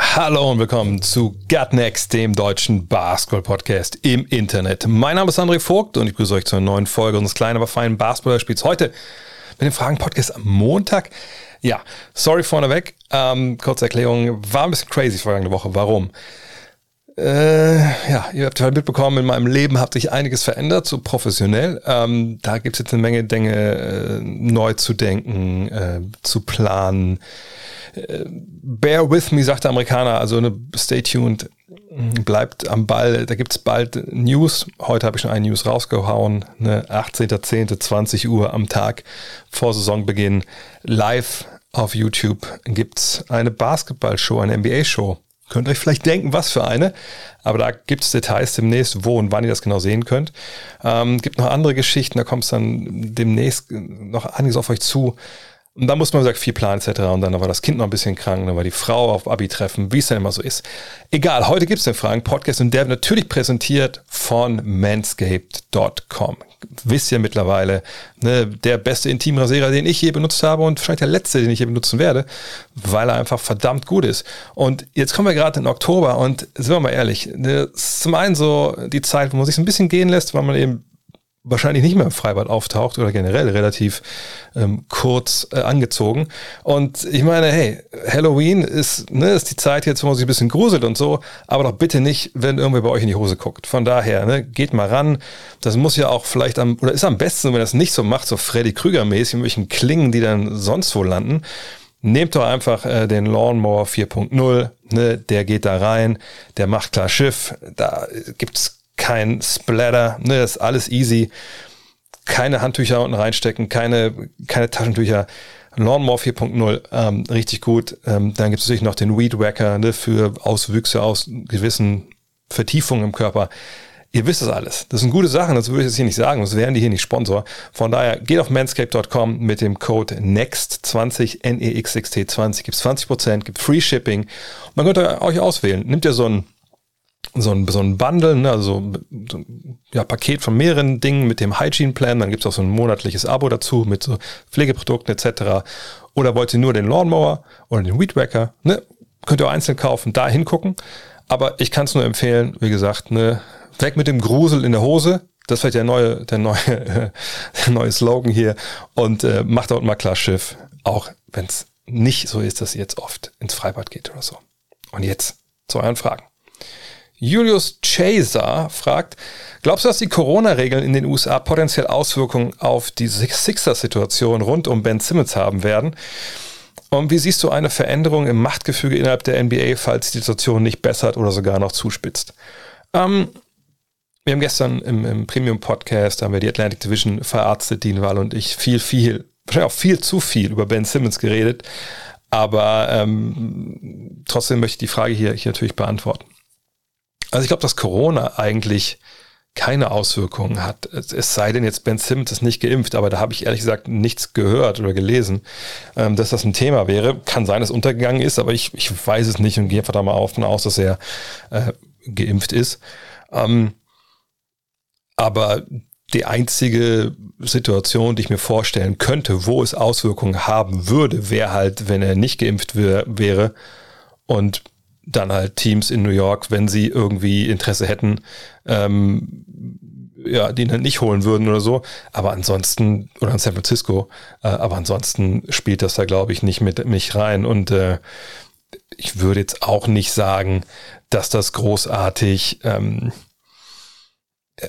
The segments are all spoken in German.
Hallo und willkommen zu Gut Next, dem deutschen Basketball-Podcast im Internet. Mein Name ist André Vogt und ich begrüße euch zu einer neuen Folge unseres kleinen, aber feinen Basketball-Spiels. Heute mit dem Fragen-Podcast am Montag. Ja, sorry vorneweg. Ähm, kurze Erklärung, war ein bisschen crazy vergangene Woche. Warum? Äh, ja, ihr habt ja mitbekommen, in meinem Leben hat sich einiges verändert, so professionell. Ähm, da gibt es jetzt eine Menge Dinge äh, neu zu denken, äh, zu planen. Äh, bear with me, sagt der Amerikaner, also eine stay tuned, bleibt am Ball. Da gibt es bald News. Heute habe ich schon eine News rausgehauen. Ne? 18.10., Uhr am Tag vor Saisonbeginn. Live auf YouTube gibt's eine Basketballshow, eine NBA-Show. Könnt euch vielleicht denken, was für eine. Aber da gibt es Details demnächst, wo und wann ihr das genau sehen könnt. Ähm, gibt noch andere Geschichten, da kommt es dann demnächst noch einiges auf euch zu. Und da muss man, wie gesagt, viel planen etc. Und dann war das Kind noch ein bisschen krank, dann war die Frau auf Abi-Treffen, wie es dann immer so ist. Egal, heute gibt es den Fragen-Podcast und der wird natürlich präsentiert von manscaped.com. Wisst ihr mittlerweile, ne, der beste Intimrasierer, den ich je benutzt habe und wahrscheinlich der letzte, den ich je benutzen werde, weil er einfach verdammt gut ist. Und jetzt kommen wir gerade in Oktober und sind wir mal ehrlich, ne, zum einen so die Zeit, wo man sich ein bisschen gehen lässt, weil man eben wahrscheinlich nicht mehr im Freibad auftaucht oder generell relativ ähm, kurz äh, angezogen. Und ich meine, hey, Halloween ist, ne, ist die Zeit jetzt, wo man sich ein bisschen gruselt und so, aber doch bitte nicht, wenn irgendwer bei euch in die Hose guckt. Von daher, ne, geht mal ran. Das muss ja auch vielleicht am, oder ist am besten, wenn das nicht so macht, so Freddy Krüger-mäßig, mit welchen Klingen, die dann sonst wo landen. Nehmt doch einfach äh, den Lawnmower 4.0, ne, der geht da rein, der macht klar Schiff, da gibt's kein Splatter, ne, das ist alles easy. Keine Handtücher unten reinstecken, keine, keine Taschentücher. Lawnmower 4.0, ähm, richtig gut. Ähm, dann gibt es natürlich noch den Weed Wacker ne, für Auswüchse aus gewissen Vertiefungen im Körper. Ihr wisst das alles. Das sind gute Sachen, das würde ich jetzt hier nicht sagen, das wären die hier nicht Sponsor. Von daher geht auf manscape.com mit dem Code NEXT20, N-E-X-X-T20, gibt 20%, gibt Free Shipping. Und dann könnt ihr euch auswählen. Nimmt ihr so ein so ein, so ein Bundle, ne, also so ein ja, Paket von mehreren Dingen mit dem Hygiene Plan, dann gibt es auch so ein monatliches Abo dazu mit so Pflegeprodukten etc. Oder wollt ihr nur den Lawnmower oder den Weed Wacker, ne, könnt ihr auch einzeln kaufen, da hingucken. Aber ich kann es nur empfehlen, wie gesagt, ne, weg mit dem Grusel in der Hose. Das wird der neue, der neue, der neue Slogan hier. Und äh, macht dort mal klar Schiff, auch wenn es nicht so ist, dass ihr jetzt oft ins Freibad geht oder so. Und jetzt zu euren Fragen. Julius Chaser fragt, glaubst du, dass die Corona-Regeln in den USA potenziell Auswirkungen auf die Sixer-Situation rund um Ben Simmons haben werden? Und wie siehst du eine Veränderung im Machtgefüge innerhalb der NBA, falls die Situation nicht bessert oder sogar noch zuspitzt? Ähm, wir haben gestern im, im Premium-Podcast, haben wir die Atlantic Division verarztet, Dean Wall und ich, viel, viel, wahrscheinlich auch viel zu viel über Ben Simmons geredet. Aber ähm, trotzdem möchte ich die Frage hier, hier natürlich beantworten. Also ich glaube, dass Corona eigentlich keine Auswirkungen hat. Es sei denn, jetzt Ben Simmons ist nicht geimpft, aber da habe ich ehrlich gesagt nichts gehört oder gelesen, ähm, dass das ein Thema wäre. Kann sein, dass untergegangen ist, aber ich, ich weiß es nicht und gehe einfach da mal auf und aus, dass er äh, geimpft ist. Ähm, aber die einzige Situation, die ich mir vorstellen könnte, wo es Auswirkungen haben würde, wäre halt, wenn er nicht geimpft wär, wäre und dann halt Teams in New York, wenn sie irgendwie Interesse hätten, ähm, ja, die dann nicht holen würden oder so. Aber ansonsten, oder in San Francisco, äh, aber ansonsten spielt das da, glaube ich, nicht mit mich rein. Und äh, ich würde jetzt auch nicht sagen, dass das großartig ähm, äh,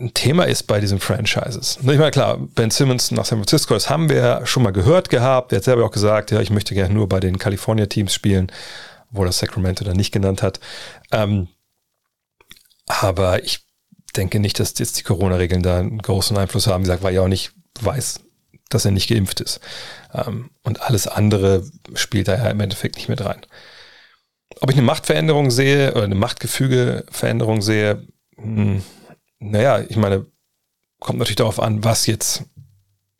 ein Thema ist bei diesen Franchises. Ich meine, klar, Ben Simmons nach San Francisco, das haben wir schon mal gehört gehabt. Er hat selber auch gesagt, ja, ich möchte gerne nur bei den California-Teams spielen wo das Sacramento dann nicht genannt hat. Ähm, aber ich denke nicht, dass jetzt die Corona-Regeln da einen großen Einfluss haben. Wie gesagt, weil ich auch nicht weiß, dass er nicht geimpft ist. Ähm, und alles andere spielt da ja im Endeffekt nicht mit rein. Ob ich eine Machtveränderung sehe oder eine Machtgefügeveränderung sehe, hm, naja, ich meine, kommt natürlich darauf an, was jetzt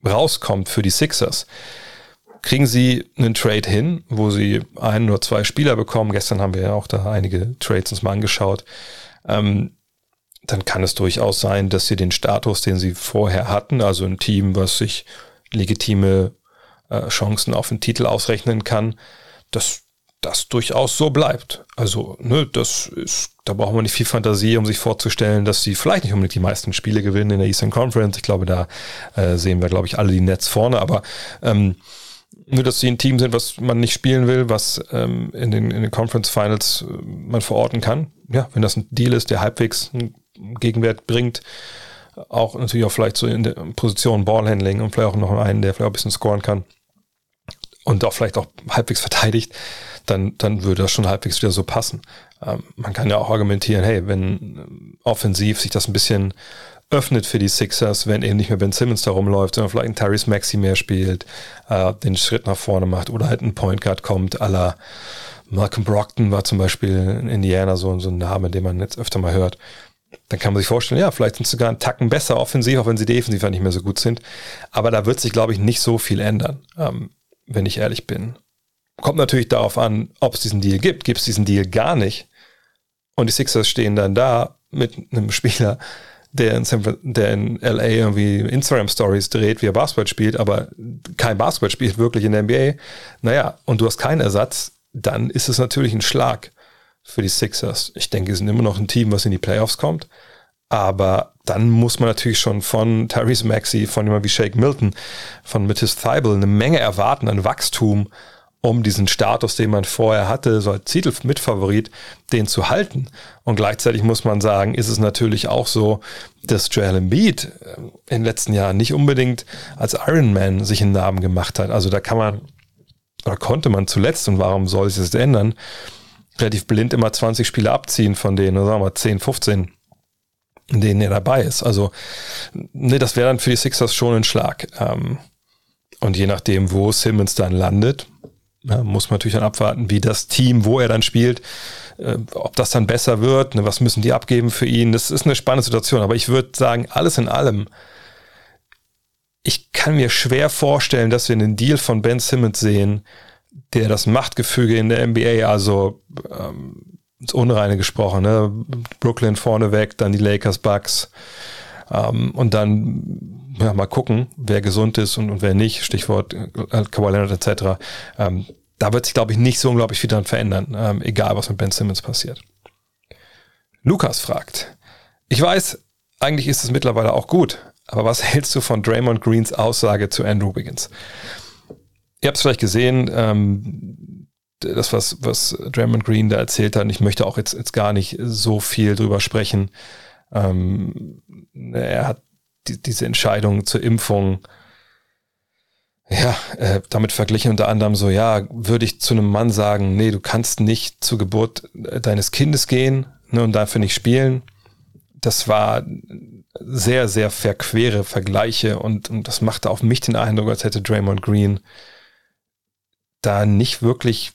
rauskommt für die Sixers. Kriegen sie einen Trade hin, wo sie ein oder zwei Spieler bekommen? Gestern haben wir ja auch da einige Trades uns mal angeschaut. Ähm, dann kann es durchaus sein, dass sie den Status, den sie vorher hatten, also ein Team, was sich legitime äh, Chancen auf den Titel ausrechnen kann, dass das durchaus so bleibt. Also, ne, das ist, da braucht man nicht viel Fantasie, um sich vorzustellen, dass sie vielleicht nicht unbedingt die meisten Spiele gewinnen in der Eastern Conference. Ich glaube, da äh, sehen wir, glaube ich, alle die Nets vorne, aber ähm, nur, dass sie ein Team sind, was man nicht spielen will, was ähm, in, den, in den Conference Finals äh, man verorten kann. Ja, wenn das ein Deal ist, der halbwegs einen Gegenwert bringt, auch natürlich auch vielleicht so in der Position Ballhandling und vielleicht auch noch einen, der vielleicht auch ein bisschen scoren kann und auch vielleicht auch halbwegs verteidigt, dann, dann würde das schon halbwegs wieder so passen. Ähm, man kann ja auch argumentieren, hey, wenn offensiv sich das ein bisschen öffnet für die Sixers, wenn eben nicht mehr Ben Simmons da rumläuft, sondern vielleicht ein Tyrese Maxi mehr spielt, äh, den Schritt nach vorne macht oder halt ein Point Guard kommt, à la Malcolm Brockton war zum Beispiel in Indiana so, so ein Name, den man jetzt öfter mal hört. Dann kann man sich vorstellen, ja, vielleicht sind sie sogar einen Tacken besser offensiv, auch wenn sie defensiv ja nicht mehr so gut sind. Aber da wird sich, glaube ich, nicht so viel ändern, ähm, wenn ich ehrlich bin. Kommt natürlich darauf an, ob es diesen Deal gibt. Gibt es diesen Deal gar nicht? Und die Sixers stehen dann da mit einem Spieler, der in, San, der in LA irgendwie Instagram Stories dreht, wie er Basketball spielt, aber kein Basketball spielt wirklich in der NBA. Naja, und du hast keinen Ersatz, dann ist es natürlich ein Schlag für die Sixers. Ich denke, sie sind immer noch ein Team, was in die Playoffs kommt. Aber dann muss man natürlich schon von Tyrese Maxey, von jemand wie Shake Milton, von Mattis Thibel eine Menge erwarten an Wachstum um diesen Status, den man vorher hatte, so als Titelmitfavorit, den zu halten. Und gleichzeitig muss man sagen, ist es natürlich auch so, dass Joel Embiid äh, in den letzten Jahren nicht unbedingt als Ironman sich einen Namen gemacht hat. Also da kann man, oder konnte man zuletzt, und warum soll sich das ändern, relativ blind immer 20 Spiele abziehen von denen, oder sagen wir 10, 15, in denen er dabei ist. Also, ne, das wäre dann für die Sixers schon ein Schlag. Ähm, und je nachdem, wo Simmons dann landet, ja, muss man natürlich dann abwarten, wie das Team, wo er dann spielt, äh, ob das dann besser wird, ne, was müssen die abgeben für ihn. Das ist eine spannende Situation. Aber ich würde sagen, alles in allem, ich kann mir schwer vorstellen, dass wir einen Deal von Ben Simmons sehen, der das Machtgefüge in der NBA, also ähm, ins Unreine gesprochen, ne? Brooklyn vorneweg, dann die Lakers, Bucks ähm, und dann ja, mal gucken, wer gesund ist und, und wer nicht, Stichwort äh, Kawhi Leonard etc. Ähm, da wird sich, glaube ich, nicht so unglaublich viel dran verändern, ähm, egal was mit Ben Simmons passiert. Lukas fragt, ich weiß, eigentlich ist es mittlerweile auch gut, aber was hältst du von Draymond Greens Aussage zu Andrew Wiggins? Ihr habt es vielleicht gesehen, ähm, das, was, was Draymond Green da erzählt hat, und ich möchte auch jetzt, jetzt gar nicht so viel drüber sprechen. Ähm, er hat die, diese Entscheidung zur Impfung ja, äh, damit verglichen unter anderem so, ja, würde ich zu einem Mann sagen, nee, du kannst nicht zur Geburt äh, deines Kindes gehen ne, und dafür nicht spielen. Das war sehr, sehr verquere Vergleiche und, und das machte auf mich den Eindruck, als hätte Draymond Green da nicht wirklich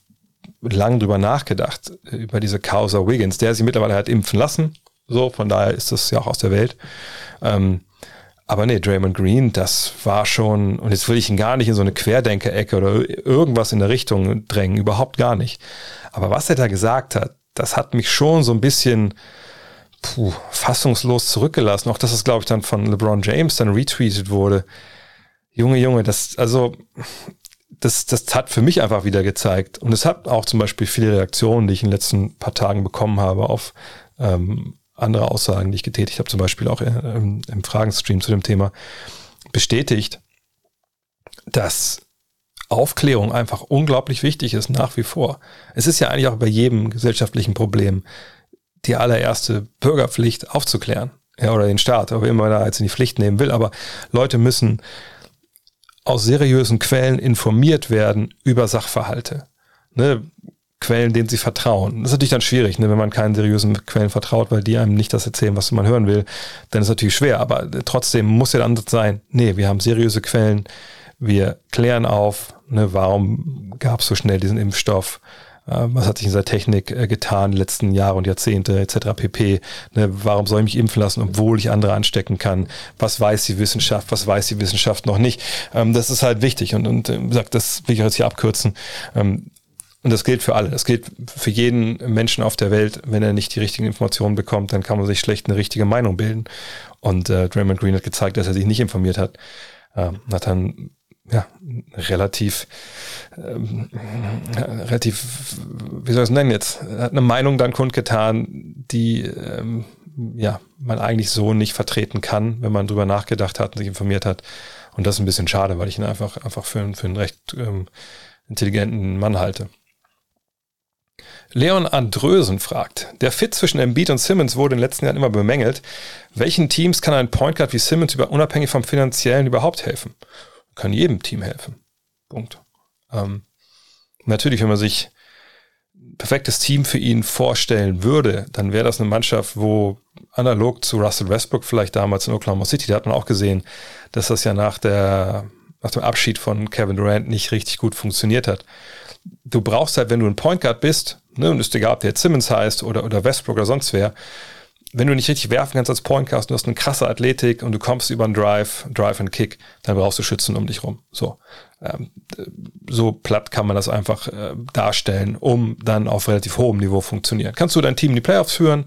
lang drüber nachgedacht, äh, über diese Causa Wiggins, der sich mittlerweile hat impfen lassen. So, von daher ist das ja auch aus der Welt. Ähm, aber nee, Draymond Green, das war schon, und jetzt will ich ihn gar nicht in so eine Querdenker-Ecke oder irgendwas in der Richtung drängen, überhaupt gar nicht. Aber was er da gesagt hat, das hat mich schon so ein bisschen puh, fassungslos zurückgelassen. Auch dass es, glaube ich, dann von LeBron James dann retweetet wurde. Junge, Junge, das, also, das, das hat für mich einfach wieder gezeigt. Und es hat auch zum Beispiel viele Reaktionen, die ich in den letzten paar Tagen bekommen habe auf ähm, andere Aussagen, die ich getätigt habe, zum Beispiel auch im, im Fragenstream zu dem Thema, bestätigt, dass Aufklärung einfach unglaublich wichtig ist, nach wie vor. Es ist ja eigentlich auch bei jedem gesellschaftlichen Problem die allererste Bürgerpflicht aufzuklären. Ja, oder den Staat, ob immer da jetzt in die Pflicht nehmen will. Aber Leute müssen aus seriösen Quellen informiert werden über Sachverhalte. Ne? Quellen, denen sie vertrauen. Das ist natürlich dann schwierig, ne, wenn man keinen seriösen Quellen vertraut, weil die einem nicht das erzählen, was man hören will. Dann ist natürlich schwer, aber trotzdem muss der Ansatz sein, nee, wir haben seriöse Quellen, wir klären auf, ne, warum gab es so schnell diesen Impfstoff, äh, was hat sich in seiner Technik äh, getan, letzten Jahre und Jahrzehnte etc. pp. Ne, warum soll ich mich impfen lassen, obwohl ich andere anstecken kann? Was weiß die Wissenschaft, was weiß die Wissenschaft noch nicht? Ähm, das ist halt wichtig und, und wie gesagt, das will ich jetzt hier abkürzen. Ähm, und das gilt für alle. Das gilt für jeden Menschen auf der Welt. Wenn er nicht die richtigen Informationen bekommt, dann kann man sich schlecht eine richtige Meinung bilden. Und äh, Draymond Green hat gezeigt, dass er sich nicht informiert hat. Ähm, hat dann ja, relativ, ähm, relativ, wie soll ich es nennen jetzt, hat eine Meinung dann kundgetan, die ähm, ja, man eigentlich so nicht vertreten kann, wenn man drüber nachgedacht hat und sich informiert hat. Und das ist ein bisschen schade, weil ich ihn einfach, einfach für, für einen recht ähm, intelligenten Mann halte. Leon Andrösen fragt, der Fit zwischen Embiid und Simmons wurde in den letzten Jahren immer bemängelt. Welchen Teams kann ein Point Guard wie Simmons über, unabhängig vom finanziellen überhaupt helfen? Kann jedem Team helfen. Punkt. Ähm, natürlich, wenn man sich ein perfektes Team für ihn vorstellen würde, dann wäre das eine Mannschaft, wo analog zu Russell Westbrook vielleicht damals in Oklahoma City, da hat man auch gesehen, dass das ja nach der nach dem Abschied von Kevin Durant nicht richtig gut funktioniert hat du brauchst halt, wenn du ein Point Guard bist, ne, und ist egal, ob der jetzt Simmons heißt oder, oder Westbrook oder sonst wer, wenn du nicht richtig werfen kannst als Point Guard, du hast eine krasse Athletik und du kommst über einen Drive, Drive and Kick, dann brauchst du Schützen um dich rum. So, ähm, so platt kann man das einfach äh, darstellen, um dann auf relativ hohem Niveau funktionieren. Kannst du dein Team in die Playoffs führen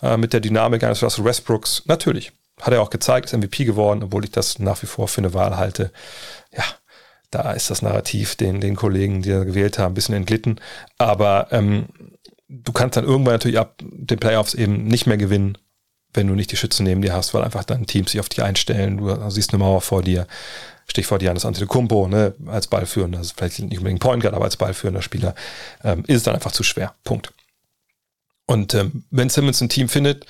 äh, mit der Dynamik eines Russell Westbrooks? Natürlich. Hat er auch gezeigt, ist MVP geworden, obwohl ich das nach wie vor für eine Wahl halte. Ja, da ist das Narrativ den, den Kollegen, die da gewählt haben, ein bisschen entglitten. Aber ähm, du kannst dann irgendwann natürlich ab den Playoffs eben nicht mehr gewinnen, wenn du nicht die Schützen neben dir hast, weil einfach dann Teams sich auf dich einstellen. Du siehst eine Mauer vor dir. Stichwort Janis Antetokounmpo, ne, als Ballführender, also vielleicht nicht unbedingt Point Guard, aber als Ballführender Spieler, ähm, ist es dann einfach zu schwer. Punkt. Und ähm, wenn Simmons ein Team findet,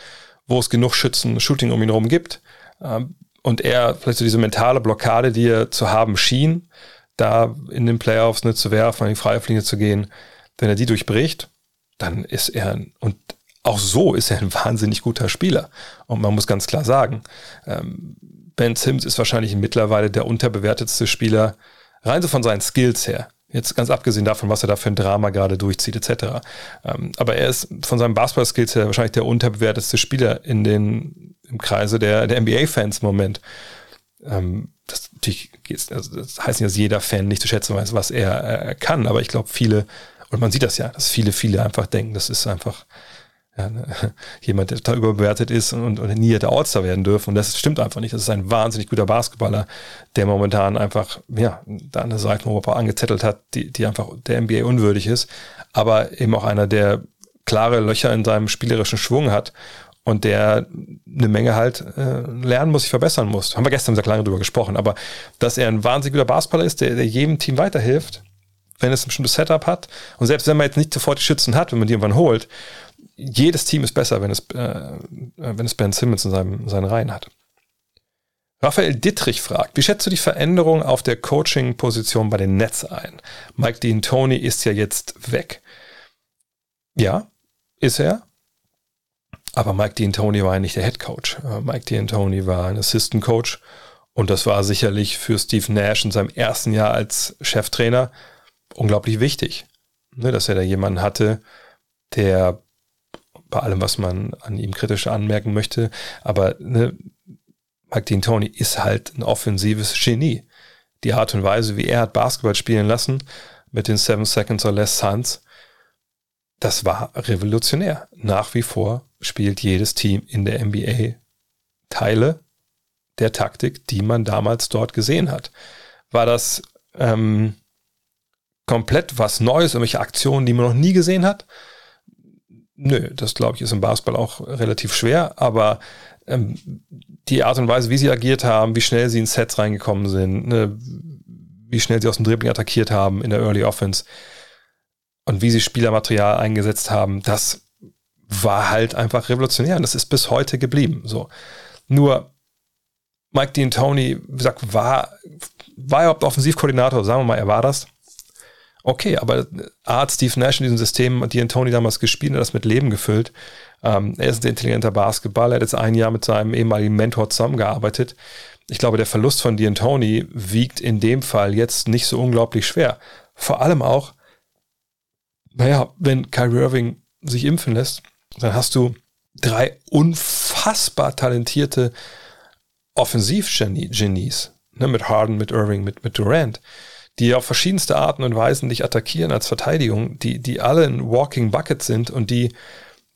wo es genug Schützen, Shooting um ihn herum gibt, ähm, und er vielleicht so diese mentale Blockade, die er zu haben schien, da in den Playoffs ne, zu werfen, an die freie Fliege zu gehen, wenn er die durchbricht, dann ist er, und auch so ist er ein wahnsinnig guter Spieler. Und man muss ganz klar sagen, ähm, Ben Sims ist wahrscheinlich mittlerweile der unterbewertetste Spieler, rein so von seinen Skills her. Jetzt ganz abgesehen davon, was er da für ein Drama gerade durchzieht, etc. Ähm, aber er ist von seinem Basketball-Skills her wahrscheinlich der unterbewertetste Spieler in den, im Kreise der, der NBA-Fans im Moment. Ähm, das natürlich also das heißt nicht, dass jeder Fan nicht zu schätzen weiß, was er äh, kann, aber ich glaube, viele, und man sieht das ja, dass viele, viele einfach denken, das ist einfach ja, ne, jemand, der da überbewertet ist und, und nie hätte All-Star werden dürfen. Und das stimmt einfach nicht. Das ist ein wahnsinnig guter Basketballer, der momentan einfach, ja, da eine Seiteneuropa angezettelt hat, die, die einfach der NBA unwürdig ist, aber eben auch einer, der klare Löcher in seinem spielerischen Schwung hat und der eine Menge halt äh, lernen muss, sich verbessern muss. Haben wir gestern sehr lange drüber gesprochen, aber dass er ein wahnsinnig guter Basketballer ist, der, der jedem Team weiterhilft, wenn es ein bestimmtes Setup hat und selbst wenn man jetzt nicht sofort die Schützen hat, wenn man die irgendwann holt, jedes Team ist besser, wenn es, äh, wenn es Ben Simmons in, seinem, in seinen Reihen hat. Raphael Dittrich fragt, wie schätzt du die Veränderung auf der Coaching-Position bei den Nets ein? Mike Dean Tony ist ja jetzt weg. Ja, ist er. Aber Mike D'Antoni war ja nicht der Head Coach. Äh, Mike D'Antoni war ein Assistant Coach und das war sicherlich für Steve Nash in seinem ersten Jahr als Cheftrainer unglaublich wichtig, ne, dass er da jemanden hatte, der bei allem, was man an ihm kritisch anmerken möchte, aber ne, Mike D'Antoni ist halt ein offensives Genie. Die Art und Weise, wie er hat Basketball spielen lassen mit den Seven Seconds or Less Suns, das war revolutionär. Nach wie vor spielt jedes Team in der NBA Teile der Taktik, die man damals dort gesehen hat. War das ähm, komplett was Neues, irgendwelche Aktionen, die man noch nie gesehen hat? Nö, das glaube ich ist im Basketball auch relativ schwer, aber ähm, die Art und Weise, wie sie agiert haben, wie schnell sie in Sets reingekommen sind, ne, wie schnell sie aus dem Dribbling attackiert haben in der Early Offense, und wie sie Spielermaterial eingesetzt haben, das war halt einfach revolutionär und das ist bis heute geblieben. So. Nur Mike Dean Tony, wie gesagt, war, war er überhaupt Offensivkoordinator, sagen wir mal, er war das. Okay, aber A hat Steve Nash in diesem System Dean Tony damals gespielt und das mit Leben gefüllt. Ähm, er ist ein intelligenter Basketballer, er hat jetzt ein Jahr mit seinem ehemaligen Mentor zusammengearbeitet. Ich glaube, der Verlust von Dean Tony wiegt in dem Fall jetzt nicht so unglaublich schwer. Vor allem auch, naja, wenn Kyrie Irving sich impfen lässt, dann hast du drei unfassbar talentierte Offensivgenies, ne, mit Harden, mit Irving, mit, mit Durant, die auf verschiedenste Arten und Weisen dich attackieren als Verteidigung, die, die alle ein Walking Bucket sind und die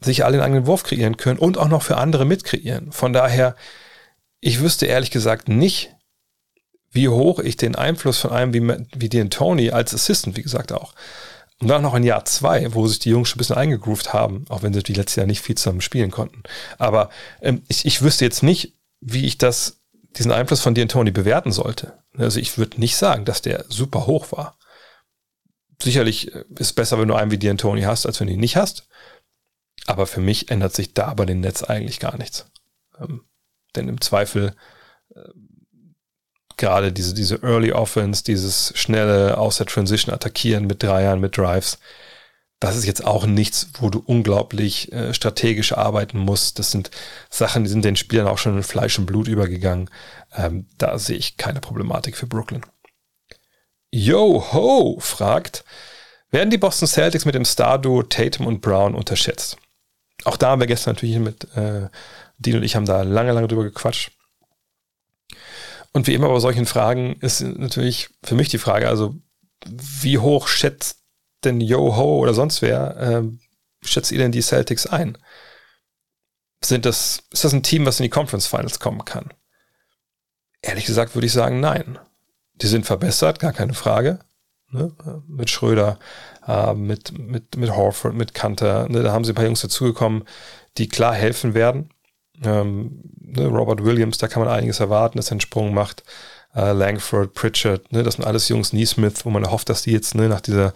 sich alle einen eigenen Wurf kreieren können und auch noch für andere mitkreieren. Von daher, ich wüsste ehrlich gesagt nicht, wie hoch ich den Einfluss von einem wie, wie den Tony als Assistant, wie gesagt, auch. Und dann noch ein Jahr zwei, wo sich die Jungs schon ein bisschen eingegroovt haben, auch wenn sie die letztes Jahr nicht viel zusammen spielen konnten. Aber ähm, ich, ich wüsste jetzt nicht, wie ich das, diesen Einfluss von D'Antoni bewerten sollte. Also ich würde nicht sagen, dass der super hoch war. Sicherlich äh, ist es besser, wenn du einen wie D'Antoni hast, als wenn du ihn nicht hast. Aber für mich ändert sich da bei den Netz eigentlich gar nichts. Ähm, denn im Zweifel äh, gerade diese, diese Early Offense, dieses schnelle aus der Transition attackieren mit Dreiern, mit Drives, das ist jetzt auch nichts, wo du unglaublich äh, strategisch arbeiten musst. Das sind Sachen, die sind den Spielern auch schon in Fleisch und Blut übergegangen. Ähm, da sehe ich keine Problematik für Brooklyn. Yo ho fragt, werden die Boston Celtics mit dem Star-Duo Tatum und Brown unterschätzt? Auch da haben wir gestern natürlich mit äh, Dean und ich haben da lange, lange drüber gequatscht. Und wie immer bei solchen Fragen ist natürlich für mich die Frage, also wie hoch schätzt denn Yo-Ho oder sonst wer, äh, schätzt ihr denn die Celtics ein? Sind das, ist das ein Team, was in die Conference Finals kommen kann? Ehrlich gesagt würde ich sagen, nein. Die sind verbessert, gar keine Frage. Ne? Mit Schröder, äh, mit, mit, mit Horford, mit Kanter. Ne? Da haben sie ein paar Jungs dazugekommen, die klar helfen werden. Ähm, ne, Robert Williams, da kann man einiges erwarten, dass er einen Sprung macht. Äh, Langford, Pritchard, ne, das sind alles Jungs, Neesmith, wo man hofft, dass die jetzt ne, nach dieser,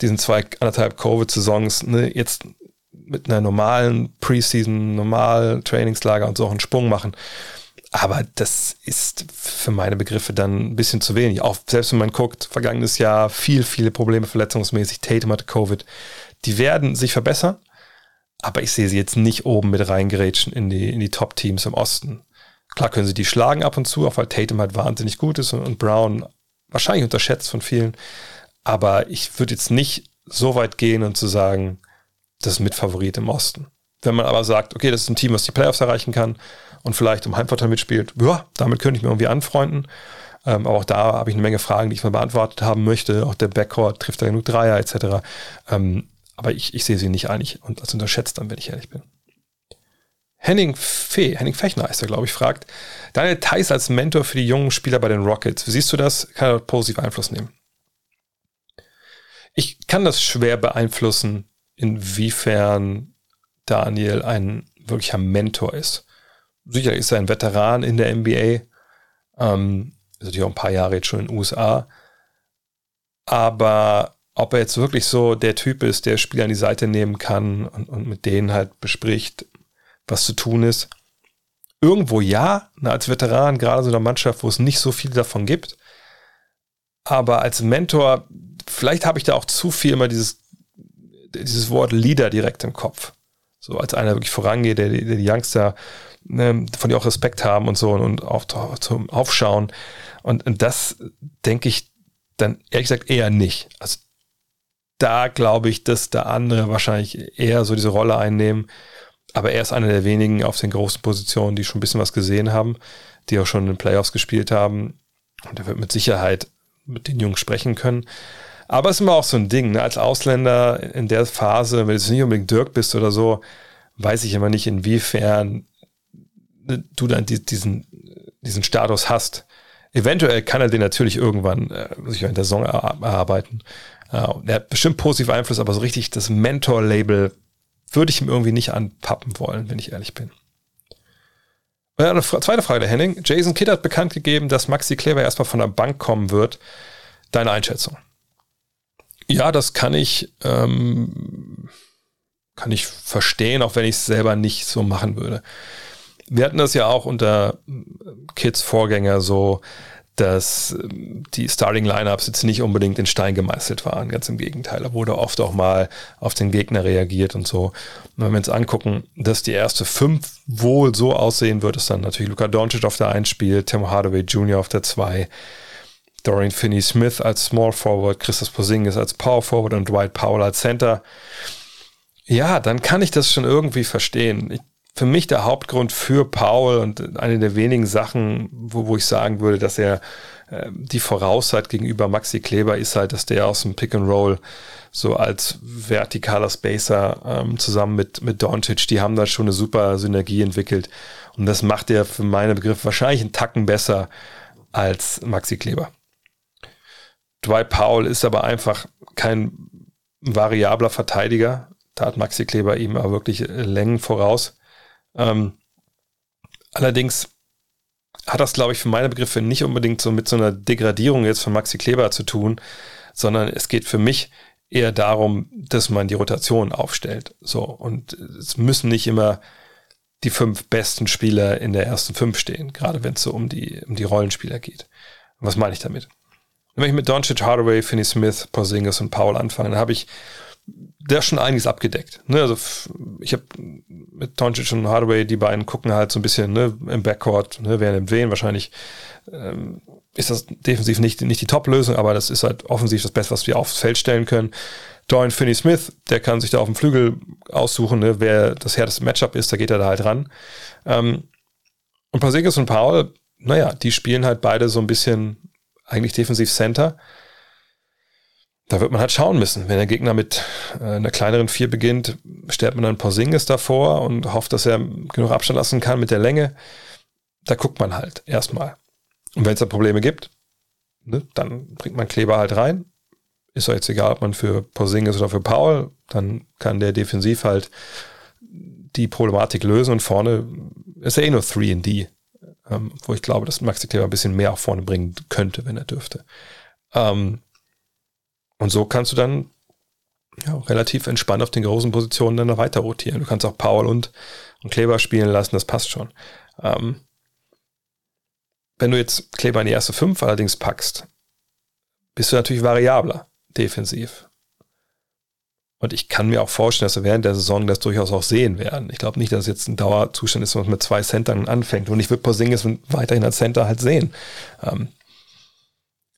diesen zwei, anderthalb Covid-Saisons ne, jetzt mit einer normalen Preseason, normalen Trainingslager und so auch einen Sprung machen. Aber das ist für meine Begriffe dann ein bisschen zu wenig. Auch selbst wenn man guckt, vergangenes Jahr viel, viele Probleme verletzungsmäßig. Tatum hatte Covid. Die werden sich verbessern. Aber ich sehe sie jetzt nicht oben mit reingerätschen in die, in die Top-Teams im Osten. Klar können sie die schlagen ab und zu, auch weil Tatum halt wahnsinnig gut ist und, und Brown wahrscheinlich unterschätzt von vielen. Aber ich würde jetzt nicht so weit gehen und zu sagen, das ist Mitfavorit im Osten. Wenn man aber sagt, okay, das ist ein Team, was die Playoffs erreichen kann und vielleicht um Heimvorteil mitspielt, ja, damit könnte ich mir irgendwie anfreunden. Ähm, aber auch da habe ich eine Menge Fragen, die ich mal beantwortet haben möchte. Auch der Backcourt trifft da genug Dreier etc. Ähm, aber ich, ich sehe sie nicht eigentlich und als unterschätzt dann, wenn ich ehrlich bin. Henning Fee, Henning Fechner ist er, glaube ich, fragt, Daniel Theiss als Mentor für die jungen Spieler bei den Rockets. Wie siehst du das? Kann er positiv Einfluss nehmen? Ich kann das schwer beeinflussen, inwiefern Daniel ein wirklicher Mentor ist. Sicher ist er ein Veteran in der NBA, ähm, ist natürlich auch ein paar Jahre jetzt schon in den USA, aber ob er jetzt wirklich so der Typ ist, der Spieler an die Seite nehmen kann und, und mit denen halt bespricht, was zu tun ist. Irgendwo ja, na, als Veteran, gerade so einer Mannschaft, wo es nicht so viel davon gibt. Aber als Mentor, vielleicht habe ich da auch zu viel immer dieses, dieses Wort Leader direkt im Kopf. So als einer wirklich vorangeht, der, der die Youngster, ne, von die auch Respekt haben und so und auch zum Aufschauen. Und, und das denke ich dann ehrlich gesagt eher nicht. Also da glaube ich, dass da andere wahrscheinlich eher so diese Rolle einnehmen. Aber er ist einer der wenigen auf den großen Positionen, die schon ein bisschen was gesehen haben, die auch schon in den Playoffs gespielt haben. Und er wird mit Sicherheit mit den Jungs sprechen können. Aber es ist immer auch so ein Ding, ne? als Ausländer in der Phase, wenn du nicht unbedingt Dirk bist oder so, weiß ich immer nicht, inwiefern du dann diesen, diesen Status hast. Eventuell kann er den natürlich irgendwann äh, sich in der Saison erarbeiten. Ja, der hat bestimmt positiv Einfluss, aber so richtig das Mentor-Label würde ich ihm irgendwie nicht anpappen wollen, wenn ich ehrlich bin. Und eine zweite Frage der Henning. Jason Kidd hat bekannt gegeben, dass Maxi Kleber erstmal von der Bank kommen wird. Deine Einschätzung? Ja, das kann ich, ähm, kann ich verstehen, auch wenn ich es selber nicht so machen würde. Wir hatten das ja auch unter Kids Vorgänger so, dass ähm, die Starting-Lineups jetzt nicht unbedingt in Stein gemeißelt waren. Ganz im Gegenteil. Da wurde oft auch mal auf den Gegner reagiert und so. Und wenn wir uns angucken, dass die erste fünf wohl so aussehen wird, ist dann natürlich Luka Doncic auf der 1 spielt, Tim Hardaway Jr. auf der 2, Dorian Finney-Smith als Small Forward, Christus Porzingis als Power Forward und Dwight Powell als Center. Ja, dann kann ich das schon irgendwie verstehen. Ich, für mich der Hauptgrund für Powell und eine der wenigen Sachen, wo, wo ich sagen würde, dass er äh, die voraus gegenüber Maxi Kleber, ist halt, dass der aus dem Pick and Roll so als vertikaler Spacer ähm, zusammen mit, mit Doncic, die haben da schon eine super Synergie entwickelt. Und das macht er für meine Begriffe wahrscheinlich einen Tacken besser als Maxi Kleber. Dwight Powell ist aber einfach kein variabler Verteidiger. Da hat Maxi Kleber ihm aber wirklich Längen voraus. Ähm, allerdings hat das, glaube ich, für meine Begriffe nicht unbedingt so mit so einer Degradierung jetzt von Maxi Kleber zu tun, sondern es geht für mich eher darum, dass man die Rotation aufstellt. So. Und es müssen nicht immer die fünf besten Spieler in der ersten fünf stehen, gerade wenn es so um die, um die Rollenspieler geht. was meine ich damit? Wenn ich mit Doncic, Hardaway, Finney Smith, Porzingis und Paul anfange, dann habe ich da schon einiges abgedeckt. Ne? Also ich habe mit Doncic und Hardaway, die beiden gucken halt so ein bisschen ne, im Backcourt, ne, wer nimmt wen. Wahrscheinlich ähm, ist das defensiv nicht, nicht die Top-Lösung, aber das ist halt offensiv das Beste, was wir aufs Feld stellen können. Dorian Finney-Smith, der kann sich da auf dem Flügel aussuchen, ne, wer das härteste Matchup ist, da geht er da halt ran. Ähm, und Porzingis und Paul, naja, die spielen halt beide so ein bisschen eigentlich defensiv Center. Da wird man halt schauen müssen. Wenn der Gegner mit äh, einer kleineren Vier beginnt, stellt man dann Porzingis davor und hofft, dass er genug Abstand lassen kann mit der Länge. Da guckt man halt erstmal. Und wenn es da Probleme gibt, ne, dann bringt man Kleber halt rein. Ist doch jetzt egal, ob man für Porzingis oder für Paul, dann kann der defensiv halt die Problematik lösen und vorne ist er eh nur 3D ähm, wo ich glaube, dass Maxi Kleber ein bisschen mehr auch vorne bringen könnte, wenn er dürfte. Ähm, und so kannst du dann ja, relativ entspannt auf den großen Positionen dann noch weiter rotieren. Du kannst auch Paul und, und Kleber spielen lassen, das passt schon. Ähm, wenn du jetzt Kleber in die erste fünf allerdings packst, bist du natürlich variabler defensiv. Und ich kann mir auch vorstellen, dass wir während der Saison das durchaus auch sehen werden. Ich glaube nicht, dass es jetzt ein Dauerzustand ist, was mit zwei Centern anfängt. Und ich würde Porzingis weiterhin als Center halt sehen. Ähm,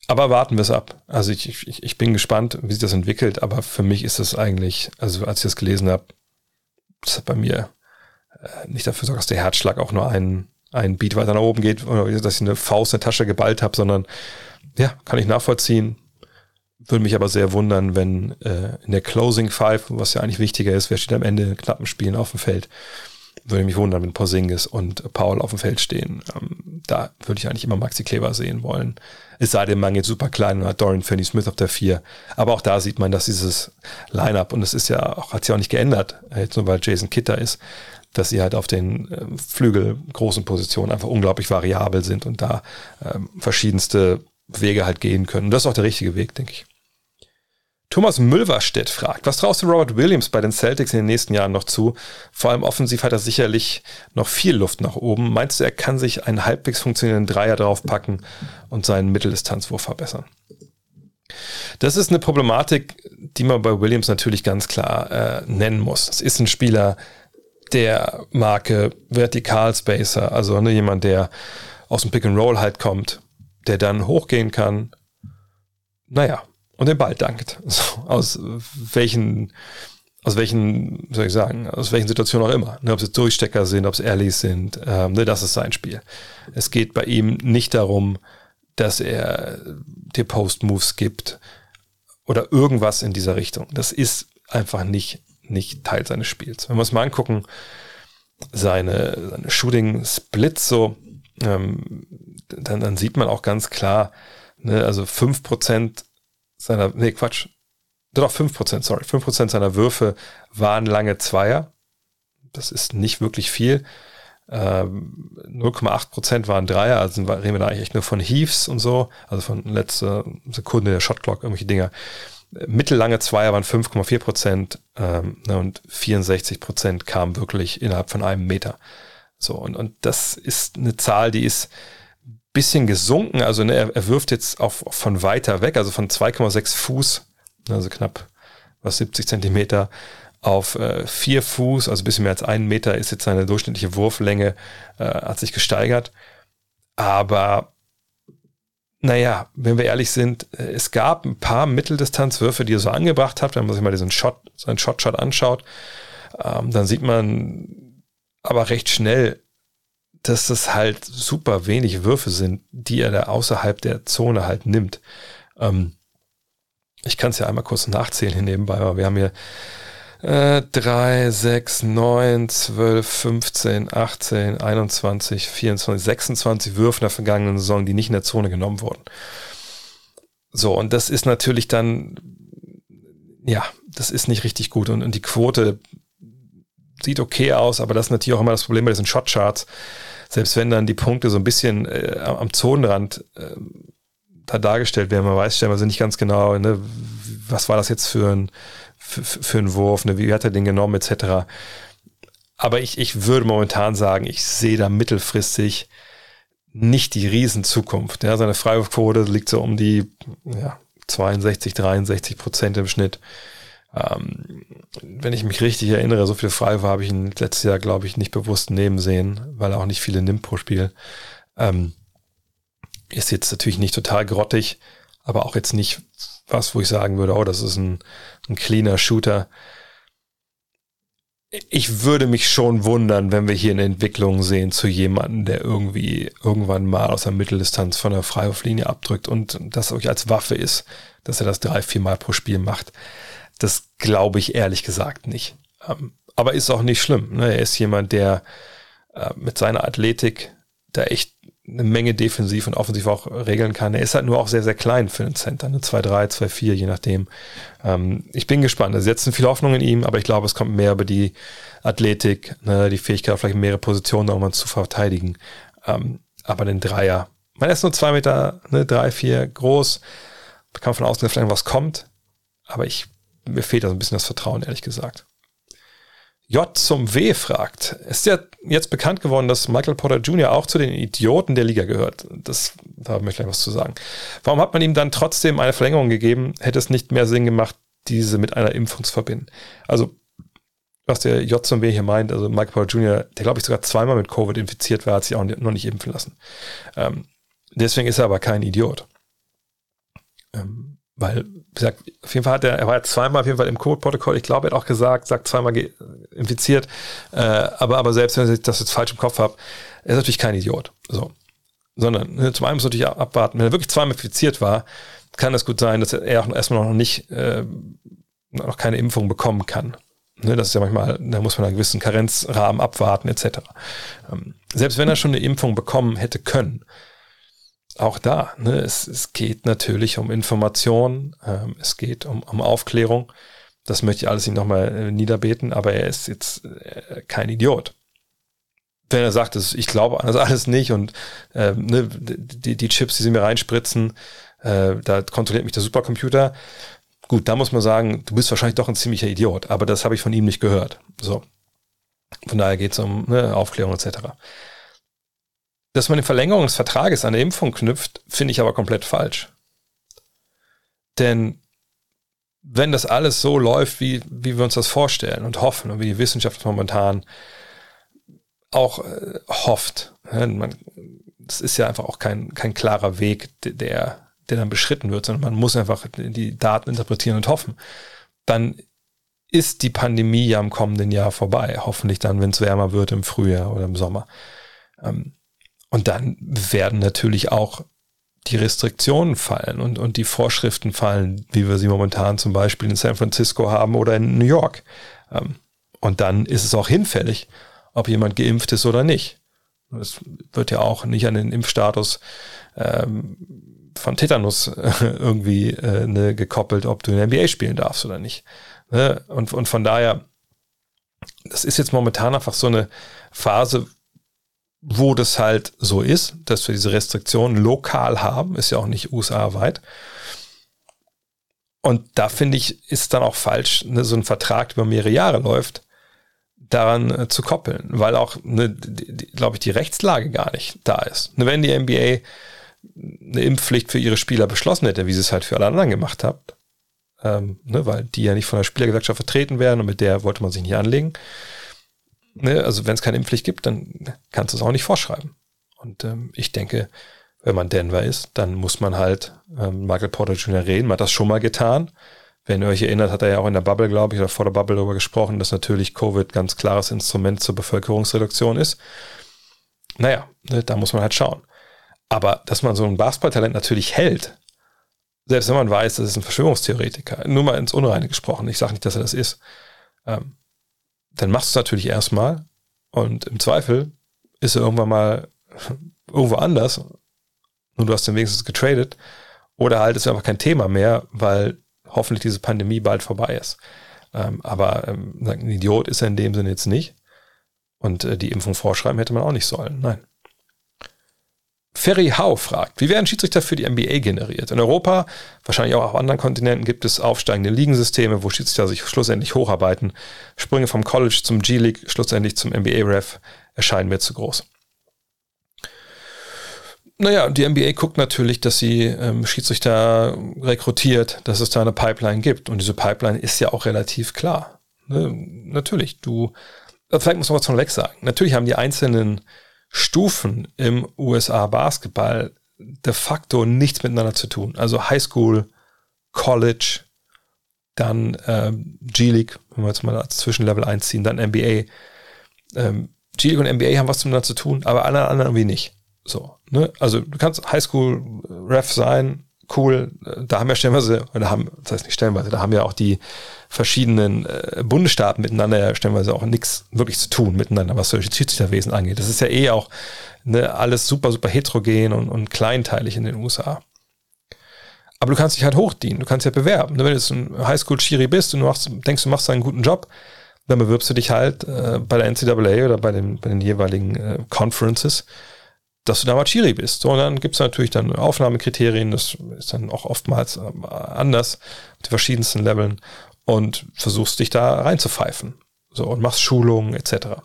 aber warten wir es ab. Also ich, ich, ich bin gespannt, wie sich das entwickelt. Aber für mich ist es eigentlich, also als ich das gelesen habe, das hat bei mir äh, nicht dafür sorgt, dass der Herzschlag auch nur einen, einen Beat weiter nach oben geht oder dass ich eine Faust in der Tasche geballt habe, sondern ja, kann ich nachvollziehen würde mich aber sehr wundern, wenn äh, in der Closing Five, was ja eigentlich wichtiger ist, wer steht am Ende in knappen Spielen auf dem Feld, würde mich wundern, wenn Porzingis und Paul auf dem Feld stehen. Ähm, da würde ich eigentlich immer Maxi Kleber sehen wollen. Es sei denn, man geht super klein und hat Dorian Finney-Smith auf der vier. Aber auch da sieht man, dass dieses Lineup, und das ist ja auch, hat sich auch nicht geändert, jetzt nur weil Jason Kitter ist, dass sie halt auf den äh, Flügel großen Positionen einfach unglaublich variabel sind und da ähm, verschiedenste Wege halt gehen können. Und das ist auch der richtige Weg, denke ich. Thomas Mülverstedt fragt, was traust du Robert Williams bei den Celtics in den nächsten Jahren noch zu? Vor allem offensiv hat er sicherlich noch viel Luft nach oben. Meinst du, er kann sich einen halbwegs funktionierenden Dreier draufpacken und seinen Mitteldistanzwurf verbessern? Das ist eine Problematik, die man bei Williams natürlich ganz klar äh, nennen muss. Es ist ein Spieler der Marke Vertical Spacer, also ne, jemand, der aus dem Pick and Roll halt kommt, der dann hochgehen kann. Naja, und den Ball dankt. So, aus welchen, aus welchen, soll ich sagen, aus welchen Situationen auch immer. Ne, ob es Durchstecker sind, ob es Earlys sind, ähm, ne, das ist sein Spiel. Es geht bei ihm nicht darum, dass er dir Post-Moves gibt oder irgendwas in dieser Richtung. Das ist einfach nicht, nicht Teil seines Spiels. Wenn wir uns mal angucken, seine, seine Shooting-Splits so, ähm, dann, dann sieht man auch ganz klar, ne, also 5% seiner, nee, Quatsch, doch 5%, sorry, 5% seiner Würfe waren lange Zweier. Das ist nicht wirklich viel. Ähm, 0,8% waren Dreier, also reden wir da eigentlich nur von Heaves und so, also von letzter Sekunde der Shotclock, irgendwelche Dinger. Mittellange Zweier waren 5,4 Prozent ähm, ne, und 64 Prozent kamen wirklich innerhalb von einem Meter. So, und, und das ist eine Zahl, die ist bisschen gesunken. Also ne, er, wirft jetzt auch von weiter weg, also von 2,6 Fuß, also knapp was 70 Zentimeter auf äh, 4 Fuß, also bisschen mehr als einen Meter ist jetzt seine durchschnittliche Wurflänge, äh, hat sich gesteigert. Aber naja, wenn wir ehrlich sind, äh, es gab ein paar Mitteldistanzwürfe, die er so angebracht hat, wenn man sich mal diesen Shot, seinen Shot-Shot anschaut, ähm, dann sieht man aber recht schnell, dass das halt super wenig Würfe sind, die er da außerhalb der Zone halt nimmt. Ähm, ich kann es ja einmal kurz nachzählen hier nebenbei, aber wir haben hier äh, 3, 6, 9, 12, 15, 18, 21, 24, 26 Würfe in der vergangenen Saison, die nicht in der Zone genommen wurden. So, und das ist natürlich dann, ja, das ist nicht richtig gut. Und, und die Quote sieht okay aus, aber das ist natürlich auch immer das Problem bei diesen Shotcharts. Selbst wenn dann die Punkte so ein bisschen äh, am Zonenrand äh, da dargestellt werden, man weiß stellenweise nicht ganz genau, ne, was war das jetzt für ein, für, für einen Wurf, ne, wie hat er den genommen, etc. Aber ich, ich würde momentan sagen, ich sehe da mittelfristig nicht die Riesenzukunft. Ja, seine Freiwurfquote liegt so um die ja, 62, 63 Prozent im Schnitt. Ähm, wenn ich mich richtig erinnere, so viele Freiwürfe habe ich ihn letztes Jahr, glaube ich, nicht bewusst nehmen sehen, weil er auch nicht viele nimmt pro Spiel. Ähm, ist jetzt natürlich nicht total grottig, aber auch jetzt nicht was, wo ich sagen würde, oh, das ist ein, ein cleaner Shooter. Ich würde mich schon wundern, wenn wir hier eine Entwicklung sehen zu jemandem, der irgendwie irgendwann mal aus der Mitteldistanz von der Freiwurflinie abdrückt und das wirklich als Waffe ist, dass er das drei, vier Mal pro Spiel macht. Das glaube ich ehrlich gesagt nicht. Ähm, aber ist auch nicht schlimm. Ne? Er ist jemand, der äh, mit seiner Athletik da echt eine Menge defensiv und offensiv auch regeln kann. Er ist halt nur auch sehr, sehr klein für einen Center, eine 2-3, 2-4, je nachdem. Ähm, ich bin gespannt. Also setzen viel Hoffnung in ihm, aber ich glaube, es kommt mehr über die Athletik, ne, die Fähigkeit, vielleicht mehrere Positionen nochmal zu verteidigen. Ähm, aber den Dreier, man ist nur zwei Meter, ne, drei, vier groß. Da kann von dass vielleicht was kommt. Aber ich, mir fehlt da so ein bisschen das Vertrauen, ehrlich gesagt. J zum W fragt, ist ja jetzt bekannt geworden, dass Michael Porter Jr. auch zu den Idioten der Liga gehört. Das, da möchte ich gleich was zu sagen. Warum hat man ihm dann trotzdem eine Verlängerung gegeben? Hätte es nicht mehr Sinn gemacht, diese mit einer Impfung zu verbinden? Also, was der J zum W hier meint, also Michael Porter Jr., der glaube ich sogar zweimal mit Covid infiziert war, hat sich auch noch nicht impfen lassen. Ähm, deswegen ist er aber kein Idiot. Ähm, weil, wie gesagt, auf jeden Fall hat er, er war zweimal auf jeden Fall im Code-Protokoll, ich glaube, er hat auch gesagt, sagt zweimal infiziert, äh, aber, aber selbst wenn ich das jetzt falsch im Kopf habe, er ist natürlich kein Idiot. So. Sondern ne, zum einen muss natürlich abwarten, wenn er wirklich zweimal infiziert war, kann es gut sein, dass er auch erstmal noch nicht, äh, noch keine Impfung bekommen kann. Ne, das ist ja manchmal, da muss man einen gewissen Karenzrahmen abwarten, etc. Ähm, selbst wenn er schon eine Impfung bekommen hätte können, auch da, ne, es, es geht natürlich um Information, ähm, es geht um, um Aufklärung. Das möchte ich alles ihm nochmal äh, niederbeten, aber er ist jetzt äh, kein Idiot. Wenn er sagt, ich glaube an das alles nicht und äh, ne, die, die Chips, die sie mir reinspritzen, äh, da kontrolliert mich der Supercomputer. Gut, da muss man sagen, du bist wahrscheinlich doch ein ziemlicher Idiot, aber das habe ich von ihm nicht gehört. So. Von daher geht es um ne, Aufklärung etc. Dass man die Verlängerung des Vertrages an der Impfung knüpft, finde ich aber komplett falsch. Denn wenn das alles so läuft, wie, wie wir uns das vorstellen und hoffen und wie die Wissenschaft momentan auch äh, hofft, ja, man, das ist ja einfach auch kein, kein klarer Weg, der, der dann beschritten wird, sondern man muss einfach die Daten interpretieren und hoffen, dann ist die Pandemie ja im kommenden Jahr vorbei. Hoffentlich dann, wenn es wärmer wird im Frühjahr oder im Sommer. Ähm, und dann werden natürlich auch die Restriktionen fallen und, und die Vorschriften fallen, wie wir sie momentan zum Beispiel in San Francisco haben oder in New York. Ähm, und dann ist es auch hinfällig, ob jemand geimpft ist oder nicht. Es wird ja auch nicht an den Impfstatus ähm, von Tetanus irgendwie äh, ne, gekoppelt, ob du in der NBA spielen darfst oder nicht. Ne? Und, und von daher, das ist jetzt momentan einfach so eine Phase, wo das halt so ist, dass wir diese Restriktionen lokal haben, ist ja auch nicht USA-weit. Und da finde ich, ist dann auch falsch, ne, so ein Vertrag, der über mehrere Jahre läuft, daran äh, zu koppeln, weil auch, ne, glaube ich, die Rechtslage gar nicht da ist. Ne, wenn die NBA eine Impfpflicht für ihre Spieler beschlossen hätte, wie sie es halt für alle anderen gemacht hat, ähm, ne, weil die ja nicht von der Spielergewerkschaft vertreten werden und mit der wollte man sich nicht anlegen, ne, also wenn es keine Impfpflicht gibt, dann kannst du es auch nicht vorschreiben. Und ähm, ich denke, wenn man Denver ist, dann muss man halt ähm, Michael Porter Jr. reden. Man hat das schon mal getan. Wenn ihr euch erinnert, hat er ja auch in der Bubble, glaube ich, oder vor der Bubble darüber gesprochen, dass natürlich Covid ganz klares Instrument zur Bevölkerungsreduktion ist. Naja, ne, da muss man halt schauen. Aber dass man so ein Basketballtalent natürlich hält, selbst wenn man weiß, das ist ein Verschwörungstheoretiker, nur mal ins Unreine gesprochen, ich sage nicht, dass er das ist, ähm, dann machst du es natürlich erstmal und im Zweifel ist er irgendwann mal irgendwo anders nur du hast den wenigstens getradet oder halt ist einfach kein Thema mehr, weil hoffentlich diese Pandemie bald vorbei ist. Ähm, aber ähm, ein Idiot ist er in dem Sinne jetzt nicht. Und äh, die Impfung vorschreiben hätte man auch nicht sollen. Nein. Ferry Hau fragt, wie werden Schiedsrichter für die NBA generiert? In Europa, wahrscheinlich auch auf anderen Kontinenten, gibt es aufsteigende Ligensysteme, wo Schiedsrichter sich schlussendlich hocharbeiten. Sprünge vom College zum G-League, schlussendlich zum NBA-Ref erscheinen mir zu groß. Naja, die NBA guckt natürlich, dass sie ähm, Schiedsrichter rekrutiert, dass es da eine Pipeline gibt. Und diese Pipeline ist ja auch relativ klar. Ne? Natürlich, du, äh, vielleicht muss man was von Lex sagen. Natürlich haben die einzelnen Stufen im USA Basketball de facto nichts miteinander zu tun. Also High School, College, dann ähm, G-League, wenn wir jetzt mal als Zwischenlevel einziehen, dann NBA. Ähm, G-League und NBA haben was miteinander zu tun, aber alle anderen irgendwie nicht. So, ne? Also du kannst Highschool-Ref sein, cool, da haben ja stellenweise, oder haben, das heißt nicht stellenweise, da haben ja auch die verschiedenen äh, Bundesstaaten miteinander ja stellenweise auch nichts wirklich zu tun miteinander, was solche Schiedsrichterwesen angeht. Das ist ja eh auch ne, alles super, super heterogen und, und kleinteilig in den USA. Aber du kannst dich halt hochdienen, du kannst halt bewerben. Ne? Wenn du jetzt ein Highschool-Chiri bist und du machst, denkst, du machst einen guten Job, dann bewirbst du dich halt äh, bei der NCAA oder bei den, bei den jeweiligen äh, Conferences dass du da mal Chiri bist. So, und dann gibt's natürlich dann Aufnahmekriterien, das ist dann auch oftmals ähm, anders, die verschiedensten Leveln und versuchst dich da reinzupfeifen. So, und machst Schulungen etc.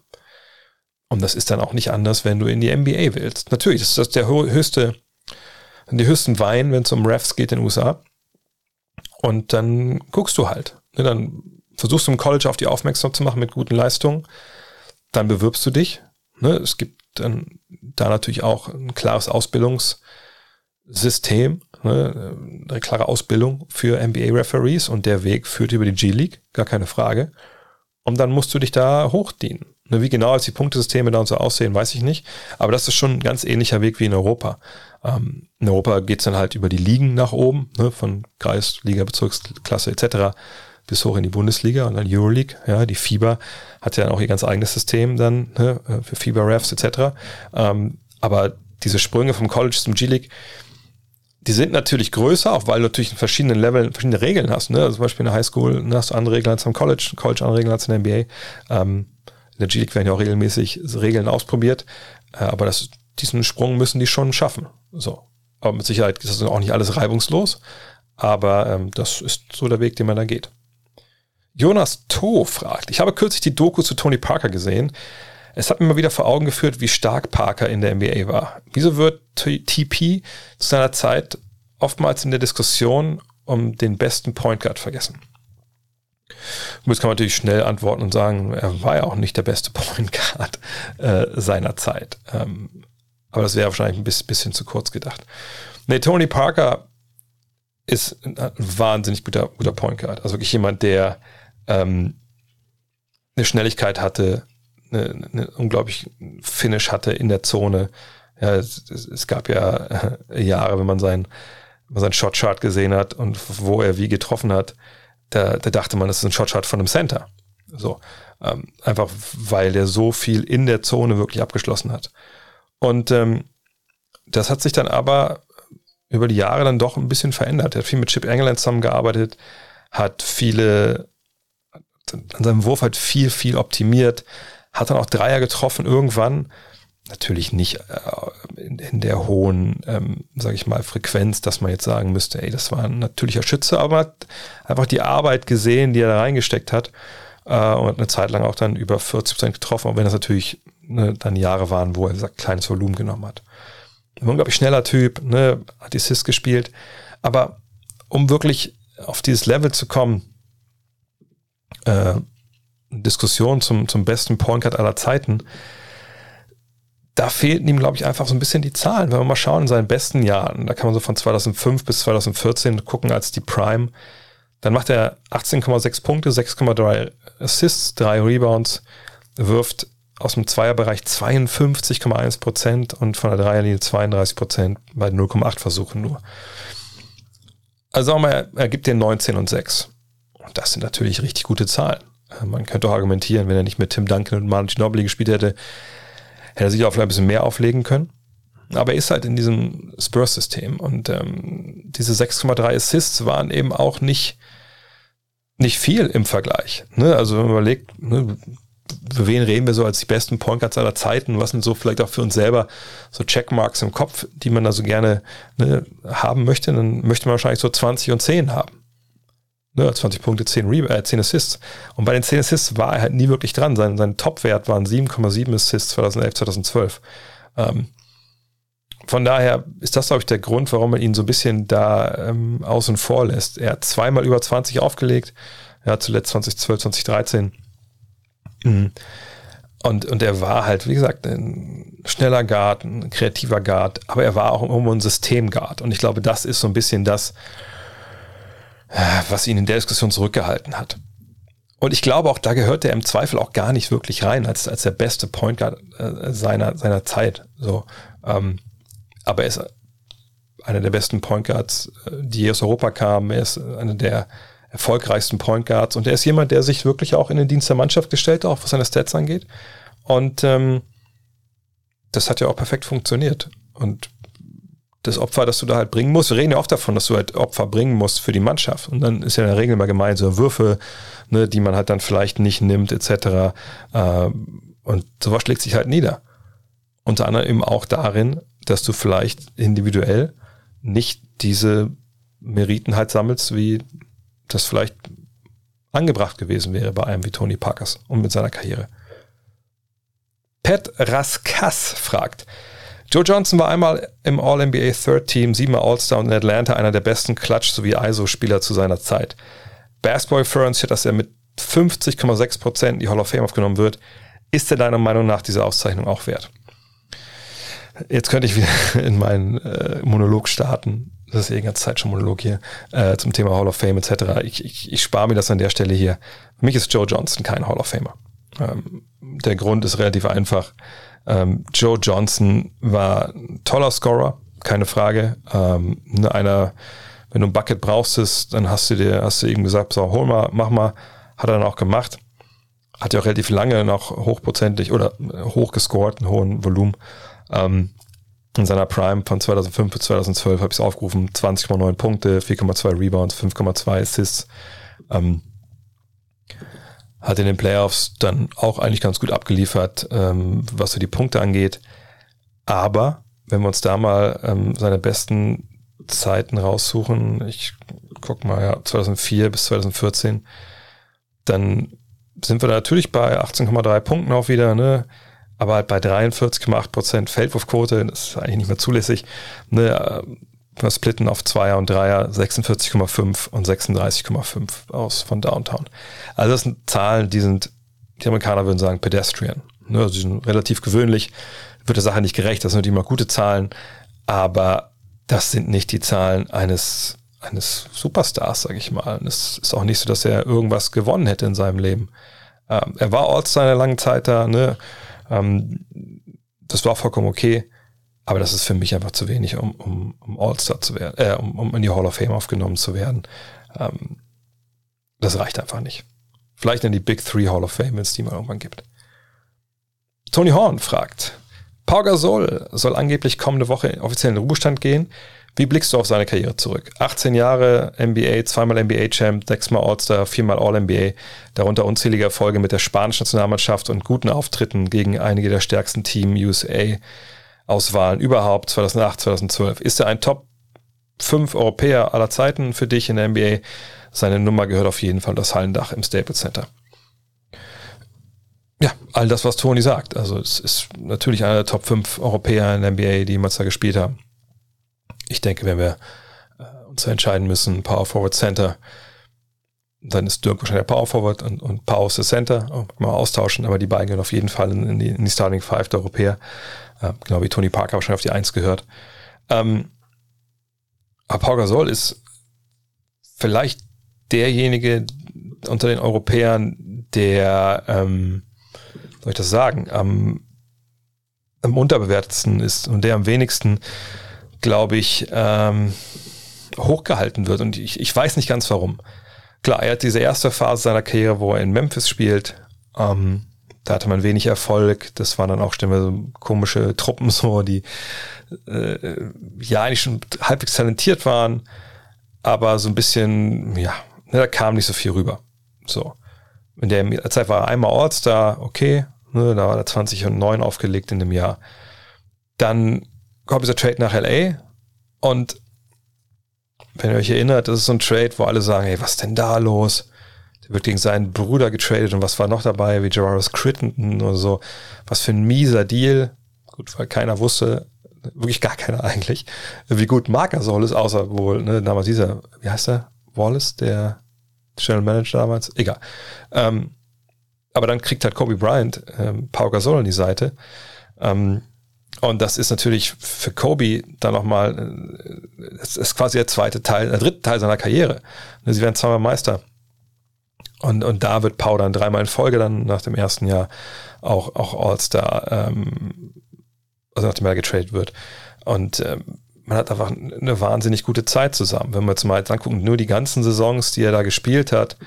Und das ist dann auch nicht anders, wenn du in die NBA willst. Natürlich, das ist der höchste, die höchsten Wein, wenn es um Refs geht in den USA. Und dann guckst du halt. Ne, dann versuchst du im College auf die aufmerksam zu machen mit guten Leistungen. Dann bewirbst du dich. Ne, es gibt dann da natürlich auch ein klares Ausbildungssystem, ne, eine klare Ausbildung für NBA-Referees und der Weg führt über die G-League, gar keine Frage. Und dann musst du dich da hochdienen. Ne, wie genau als die Punktesysteme da und so aussehen, weiß ich nicht. Aber das ist schon ein ganz ähnlicher Weg wie in Europa. Ähm, in Europa geht's dann halt über die Ligen nach oben, ne, von Kreis, Liga, Bezirksklasse etc bis hoch in die Bundesliga und dann Euroleague. Ja, die FIBA hat ja auch ihr ganz eigenes System dann ne, für FIBA-Refs etc. Ähm, aber diese Sprünge vom College zum G-League, die sind natürlich größer, auch weil du natürlich in verschiedenen Leveln verschiedene Regeln hast. Ne? Also zum Beispiel in der Highschool ne, hast du andere Regeln als am College, College andere Regeln als in der NBA. Ähm, in der G-League werden ja auch regelmäßig Regeln ausprobiert, äh, aber das, diesen Sprung müssen die schon schaffen. So. Aber mit Sicherheit ist das auch nicht alles reibungslos, aber ähm, das ist so der Weg, den man da geht. Jonas To fragt, ich habe kürzlich die Doku zu Tony Parker gesehen. Es hat mir mal wieder vor Augen geführt, wie stark Parker in der NBA war. Wieso wird TP zu seiner Zeit oftmals in der Diskussion um den besten Point Guard vergessen? Und jetzt kann man natürlich schnell antworten und sagen, er war ja auch nicht der beste Point Guard äh, seiner Zeit. Ähm, aber das wäre wahrscheinlich ein bisschen, bisschen zu kurz gedacht. Nee, Tony Parker ist ein wahnsinnig guter, guter Point Guard. Also wirklich jemand, der ähm, eine Schnelligkeit hatte, eine, eine unglaublich Finish hatte in der Zone. Ja, es, es gab ja äh, Jahre, wenn man sein, man seinen Shotchart gesehen hat und wo er wie getroffen hat, da, da dachte man, das ist ein Shotchart von einem Center. So. Ähm, einfach weil der so viel in der Zone wirklich abgeschlossen hat. Und ähm, das hat sich dann aber über die Jahre dann doch ein bisschen verändert. Er hat viel mit Chip England zusammengearbeitet, hat viele an seinem Wurf halt viel, viel optimiert, hat dann auch Dreier getroffen irgendwann. Natürlich nicht äh, in, der hohen, ähm, sage ich mal, Frequenz, dass man jetzt sagen müsste, ey, das war ein natürlicher Schütze, aber man hat einfach die Arbeit gesehen, die er da reingesteckt hat äh, und eine Zeit lang auch dann über 40 Prozent getroffen, auch wenn das natürlich ne, dann Jahre waren, wo er sagt, kleines Volumen genommen hat. Ein unglaublich schneller Typ, ne, hat die Sis gespielt, aber um wirklich auf dieses Level zu kommen, äh, Diskussion zum, zum besten Point Guard aller Zeiten, da fehlten ihm, glaube ich, einfach so ein bisschen die Zahlen. Wenn wir mal schauen in seinen besten Jahren, da kann man so von 2005 bis 2014 gucken als die Prime, dann macht er 18,6 Punkte, 6,3 Assists, 3 Rebounds, wirft aus dem Zweierbereich 52,1 Prozent und von der Dreierlinie 32 Prozent bei 0,8 Versuchen nur. Also sagen wir mal, er gibt den 19 und 6. Und das sind natürlich richtig gute Zahlen. Man könnte auch argumentieren, wenn er nicht mit Tim Duncan und Manu Ginobili gespielt hätte, hätte er sich auch vielleicht ein bisschen mehr auflegen können. Aber er ist halt in diesem Spurs-System und ähm, diese 6,3 Assists waren eben auch nicht, nicht viel im Vergleich. Ne? Also wenn man überlegt, ne, für wen reden wir so als die besten Point Guards aller Zeiten? Was sind so vielleicht auch für uns selber so Checkmarks im Kopf, die man da so gerne ne, haben möchte? Dann möchte man wahrscheinlich so 20 und 10 haben. Ne, 20 Punkte, 10, Re äh, 10 Assists. Und bei den 10 Assists war er halt nie wirklich dran. Sein, sein Top-Wert waren 7,7 Assists 2011, 2012. Ähm, von daher ist das, glaube ich, der Grund, warum man ihn so ein bisschen da ähm, außen vor lässt. Er hat zweimal über 20 aufgelegt. Hat zuletzt 2012, 2013 Mhm. Und, und er war halt, wie gesagt, ein schneller Guard, ein kreativer Guard, aber er war auch irgendwo ein Systemguard. Und ich glaube, das ist so ein bisschen das, was ihn in der Diskussion zurückgehalten hat. Und ich glaube auch, da gehört er im Zweifel auch gar nicht wirklich rein, als, als der beste Point Guard äh, seiner, seiner Zeit. So, ähm, aber er ist einer der besten Point Guards, äh, die aus Europa kamen. Er ist einer der erfolgreichsten Point Guards. Und er ist jemand, der sich wirklich auch in den Dienst der Mannschaft gestellt, auch was seine Stats angeht. Und ähm, das hat ja auch perfekt funktioniert. Und das Opfer, das du da halt bringen musst, wir reden ja oft davon, dass du halt Opfer bringen musst für die Mannschaft. Und dann ist ja in der Regel immer gemeint, so Würfe, ne, die man halt dann vielleicht nicht nimmt, etc. Äh, und sowas schlägt sich halt nieder. Unter anderem eben auch darin, dass du vielleicht individuell nicht diese Meriten halt sammelst, wie das vielleicht angebracht gewesen wäre bei einem wie Tony Parkers und mit seiner Karriere. Pat Raskas fragt, Joe Johnson war einmal im All-NBA Third Team, siebenmal All-Star und in Atlanta einer der besten Klatsch- sowie ISO-Spieler zu seiner Zeit. Basketball Reference dass er mit 50,6% in die Hall of Fame aufgenommen wird. Ist er deiner Meinung nach diese Auszeichnung auch wert? Jetzt könnte ich wieder in meinen äh, Monolog starten das ist ja die ganze Zeit schon Monolog hier, äh, zum Thema Hall of Fame etc. Ich, ich, ich spare mir das an der Stelle hier. Für mich ist Joe Johnson kein Hall of Famer. Ähm, der Grund ist relativ einfach. Ähm, Joe Johnson war ein toller Scorer, keine Frage. Ähm, ne, einer, wenn du ein Bucket brauchst, dann hast du dir, hast du ihm gesagt, so, hol mal, mach mal. Hat er dann auch gemacht. Hat ja auch relativ lange noch hochprozentig oder hoch gescored, einen hohen Volumen. Ähm, in seiner Prime von 2005 bis 2012 habe ich es aufgerufen, 20,9 Punkte, 4,2 Rebounds, 5,2 Assists. Ähm, hat in den Playoffs dann auch eigentlich ganz gut abgeliefert, ähm, was so die Punkte angeht. Aber wenn wir uns da mal ähm, seine besten Zeiten raussuchen, ich guck mal, ja, 2004 bis 2014, dann sind wir da natürlich bei 18,3 Punkten auch wieder, ne? aber halt bei 43,8% Feldwurfquote, das ist eigentlich nicht mehr zulässig, ne, wir splitten auf Zweier und Dreier 46,5 und 36,5 aus von Downtown. Also das sind Zahlen, die sind, die Amerikaner würden sagen, pedestrian. Ne, also sind relativ gewöhnlich, wird der Sache nicht gerecht, das sind natürlich mal gute Zahlen, aber das sind nicht die Zahlen eines, eines Superstars, sage ich mal. Und es ist auch nicht so, dass er irgendwas gewonnen hätte in seinem Leben. Ähm, er war All-Star eine lange Zeit da, ne? Ähm, das war vollkommen okay, aber das ist für mich einfach zu wenig, um, um, um All-Star zu werden, äh, um, um in die Hall of Fame aufgenommen zu werden. Ähm, das reicht einfach nicht. Vielleicht in die Big Three Hall of Fame, wenn es die mal irgendwann gibt. Tony Horn fragt, Pau Gasol soll angeblich kommende Woche offiziell in den Ruhestand gehen. Wie blickst du auf seine Karriere zurück? 18 Jahre NBA, zweimal NBA-Champ, sechsmal All-Star, viermal All-NBA, darunter unzählige Erfolge mit der spanischen Nationalmannschaft und guten Auftritten gegen einige der stärksten Team USA-Auswahlen überhaupt 2008, 2012. Ist er ein Top 5 Europäer aller Zeiten für dich in der NBA? Seine Nummer gehört auf jeden Fall das Hallendach im Staples Center. Ja, all das, was Toni sagt. Also es ist natürlich einer der Top 5 Europäer in der NBA, die jemals da gespielt haben ich denke, wenn wir äh, uns entscheiden müssen, Power Forward Center, Dann ist Dirk wahrscheinlich der Power Forward und, und Pau ist der Center. Mal austauschen, aber die beiden gehen auf jeden Fall in, die, in die, Starting Five der Europäer. Äh, genau wie Tony Parker wahrscheinlich auf die Eins gehört. Ähm, aber Pau Gasol ist vielleicht derjenige unter den Europäern, der, ähm, soll ich das sagen, am, am unterbewertetsten ist und der am wenigsten, glaube ich, ähm, hochgehalten wird. Und ich, ich weiß nicht ganz warum. Klar, er hat diese erste Phase seiner Karriere, wo er in Memphis spielt. Ähm, da hatte man wenig Erfolg. Das waren dann auch so komische Truppen, so die äh, ja eigentlich schon halbwegs talentiert waren, aber so ein bisschen, ja, ne, da kam nicht so viel rüber. So. In der Zeit war er einmal All-Star, okay, ne, da war er 20 und 9 aufgelegt in dem Jahr. Dann kommt dieser Trade nach LA und wenn ihr euch erinnert, das ist so ein Trade, wo alle sagen, hey, was denn da los? Der wird gegen seinen Bruder getradet und was war noch dabei, wie Gerardus Crittenden oder so. Was für ein mieser Deal. Gut, weil keiner wusste, wirklich gar keiner eigentlich, wie gut Mark Gasol ist, außer wohl, ne, damals dieser, wie heißt er? Wallace, der General Manager damals, egal. Ähm, aber dann kriegt halt Kobe Bryant ähm, Pau Gasol an die Seite. Ähm, und das ist natürlich für Kobe dann nochmal, äh, das ist quasi der zweite Teil, der dritte Teil seiner Karriere. Sie werden zweimal Meister. Und, und da wird Pau dann dreimal in Folge dann nach dem ersten Jahr auch, auch All-Star, ähm, also nachdem er getradet wird. Und ähm, man hat einfach eine wahnsinnig gute Zeit zusammen. Wenn wir jetzt mal jetzt angucken, nur die ganzen Saisons, die er da gespielt hat,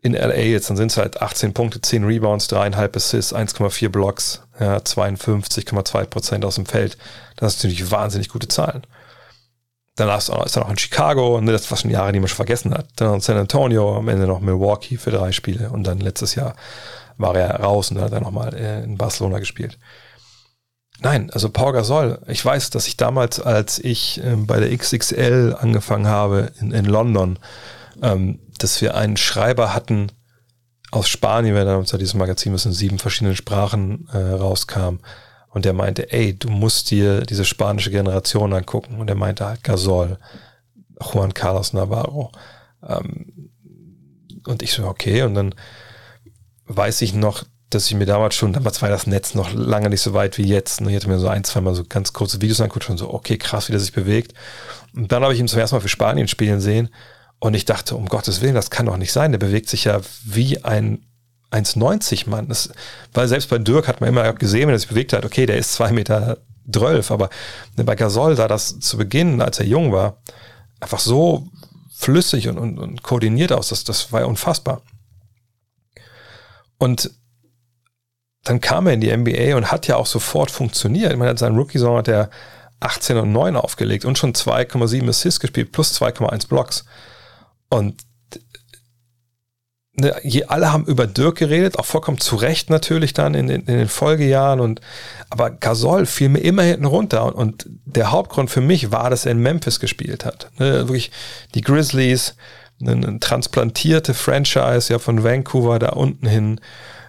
in LA jetzt, dann sind es halt 18 Punkte, 10 Rebounds, 3,5 Assists, 1,4 Blocks, ja, 52,2 Prozent aus dem Feld. Das sind natürlich wahnsinnig gute Zahlen. Danach ist er noch in Chicago, und das war schon Jahre, die man schon vergessen hat. Dann San Antonio, am Ende noch Milwaukee für drei Spiele und dann letztes Jahr war er raus und dann hat er nochmal äh, in Barcelona gespielt. Nein, also Paul Gasol, ich weiß, dass ich damals, als ich äh, bei der XXL angefangen habe in, in London, ähm, dass wir einen Schreiber hatten aus Spanien, weil damals ja dieses Magazin, was in sieben verschiedenen Sprachen äh, rauskam. Und der meinte, ey, du musst dir diese spanische Generation angucken. Und er meinte halt Gasol, Juan Carlos Navarro. Ähm, und ich so, okay. Und dann weiß ich noch, dass ich mir damals schon, damals war das Netz noch lange nicht so weit wie jetzt. Und ich hatte mir so ein, zwei Mal so ganz kurze Videos angeguckt, schon so, okay, krass, wie der sich bewegt. Und dann habe ich ihn zum ersten Mal für Spanien spielen sehen. Und ich dachte, um Gottes Willen, das kann doch nicht sein. Der bewegt sich ja wie ein 1,90 Mann. Das, weil selbst bei Dirk hat man immer gesehen, wenn er sich bewegt hat, okay, der ist zwei Meter zwölf, aber bei Gasol sah das zu Beginn, als er jung war, einfach so flüssig und, und, und koordiniert aus. Das, das war ja unfassbar. Und dann kam er in die NBA und hat ja auch sofort funktioniert. Ich meine, seinen Rookie-Song hat er 18 und 9 aufgelegt und schon 2,7 Assists gespielt plus 2,1 Blocks. Und ne, alle haben über Dirk geredet, auch vollkommen zu Recht natürlich dann in, in, in den Folgejahren. Und aber Gasol fiel mir immer hinten runter. Und, und, der Hauptgrund für mich war, dass er in Memphis gespielt hat. Ne, wirklich die Grizzlies, eine, eine transplantierte Franchise ja von Vancouver da unten hin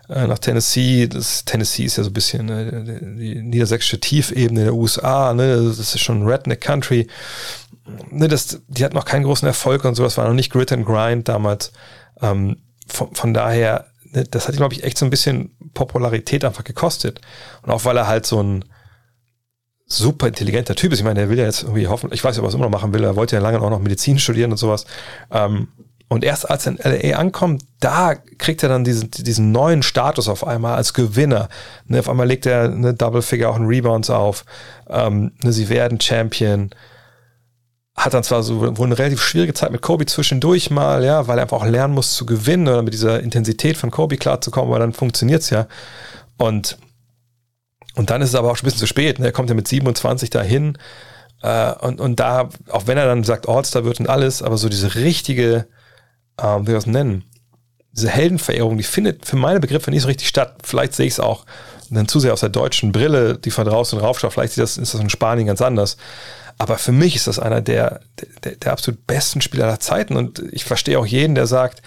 äh, nach Tennessee. Das, Tennessee ist ja so ein bisschen ne, die niedersächsische Tiefebene der USA. Ne? Das ist schon Redneck Country ne, das, die hat noch keinen großen Erfolg und sowas, war noch nicht Grit and Grind damals. Ähm, von, von daher, ne, das hat, glaube ich, echt so ein bisschen Popularität einfach gekostet. Und auch weil er halt so ein super intelligenter Typ ist. Ich meine, der will ja jetzt irgendwie hoffen, ich weiß ja, was er immer noch machen will, er wollte ja lange auch noch Medizin studieren und sowas. Ähm, und erst als er in LA ankommt, da kriegt er dann diesen, diesen neuen Status auf einmal als Gewinner. Ne, auf einmal legt er eine Double Figure auch in Rebounds auf. Ähm, ne, sie werden Champion hat dann zwar so wohl eine relativ schwierige Zeit mit Kobe zwischendurch mal, ja, weil er einfach auch lernen muss zu gewinnen oder mit dieser Intensität von Kobe klarzukommen, aber dann funktioniert's ja. Und, und dann ist es aber auch schon ein bisschen zu spät. Ne? Er kommt ja mit 27 dahin. Äh, und, und da, auch wenn er dann sagt, All-Star wird und alles, aber so diese richtige, ähm, wie wir das nennen, diese Heldenverehrung, die findet für meine Begriffe nicht so richtig statt. Vielleicht sehe ich es auch dann zu sehr aus der deutschen Brille, die von draußen raufschaut. Vielleicht ist das, ist das in Spanien ganz anders. Aber für mich ist das einer der, der, der absolut besten Spieler aller Zeiten. Und ich verstehe auch jeden, der sagt,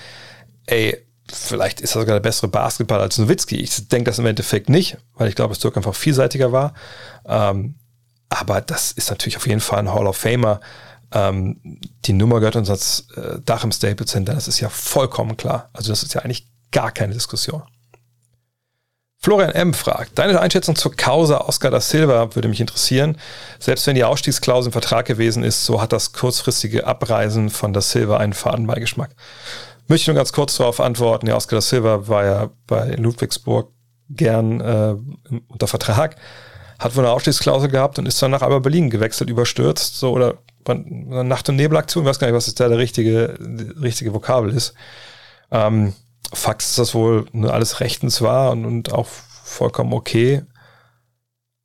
ey, vielleicht ist er sogar der bessere Basketball als Nowitzki. Ich denke das im Endeffekt nicht, weil ich glaube, dass Dirk einfach vielseitiger war. Ähm, aber das ist natürlich auf jeden Fall ein Hall of Famer. Ähm, die Nummer gehört uns als äh, Dach im Staples Center, das ist ja vollkommen klar. Also das ist ja eigentlich gar keine Diskussion. Florian M. fragt, deine Einschätzung zur Causa Oscar da Silva würde mich interessieren. Selbst wenn die Ausstiegsklausel im Vertrag gewesen ist, so hat das kurzfristige Abreisen von da Silva einen Fadenbeigeschmack. Möchte ich nur ganz kurz darauf antworten. Ja, Oscar da Silva war ja bei Ludwigsburg gern äh, unter Vertrag, hat wohl eine Ausstiegsklausel gehabt und ist dann nach Alba Berlin gewechselt, überstürzt, so oder Nacht- und Nebelaktion, ich weiß gar nicht, was da der richtige, richtige Vokabel ist. Ähm, Fakt ist, dass wohl alles rechtens war und, und auch vollkommen okay.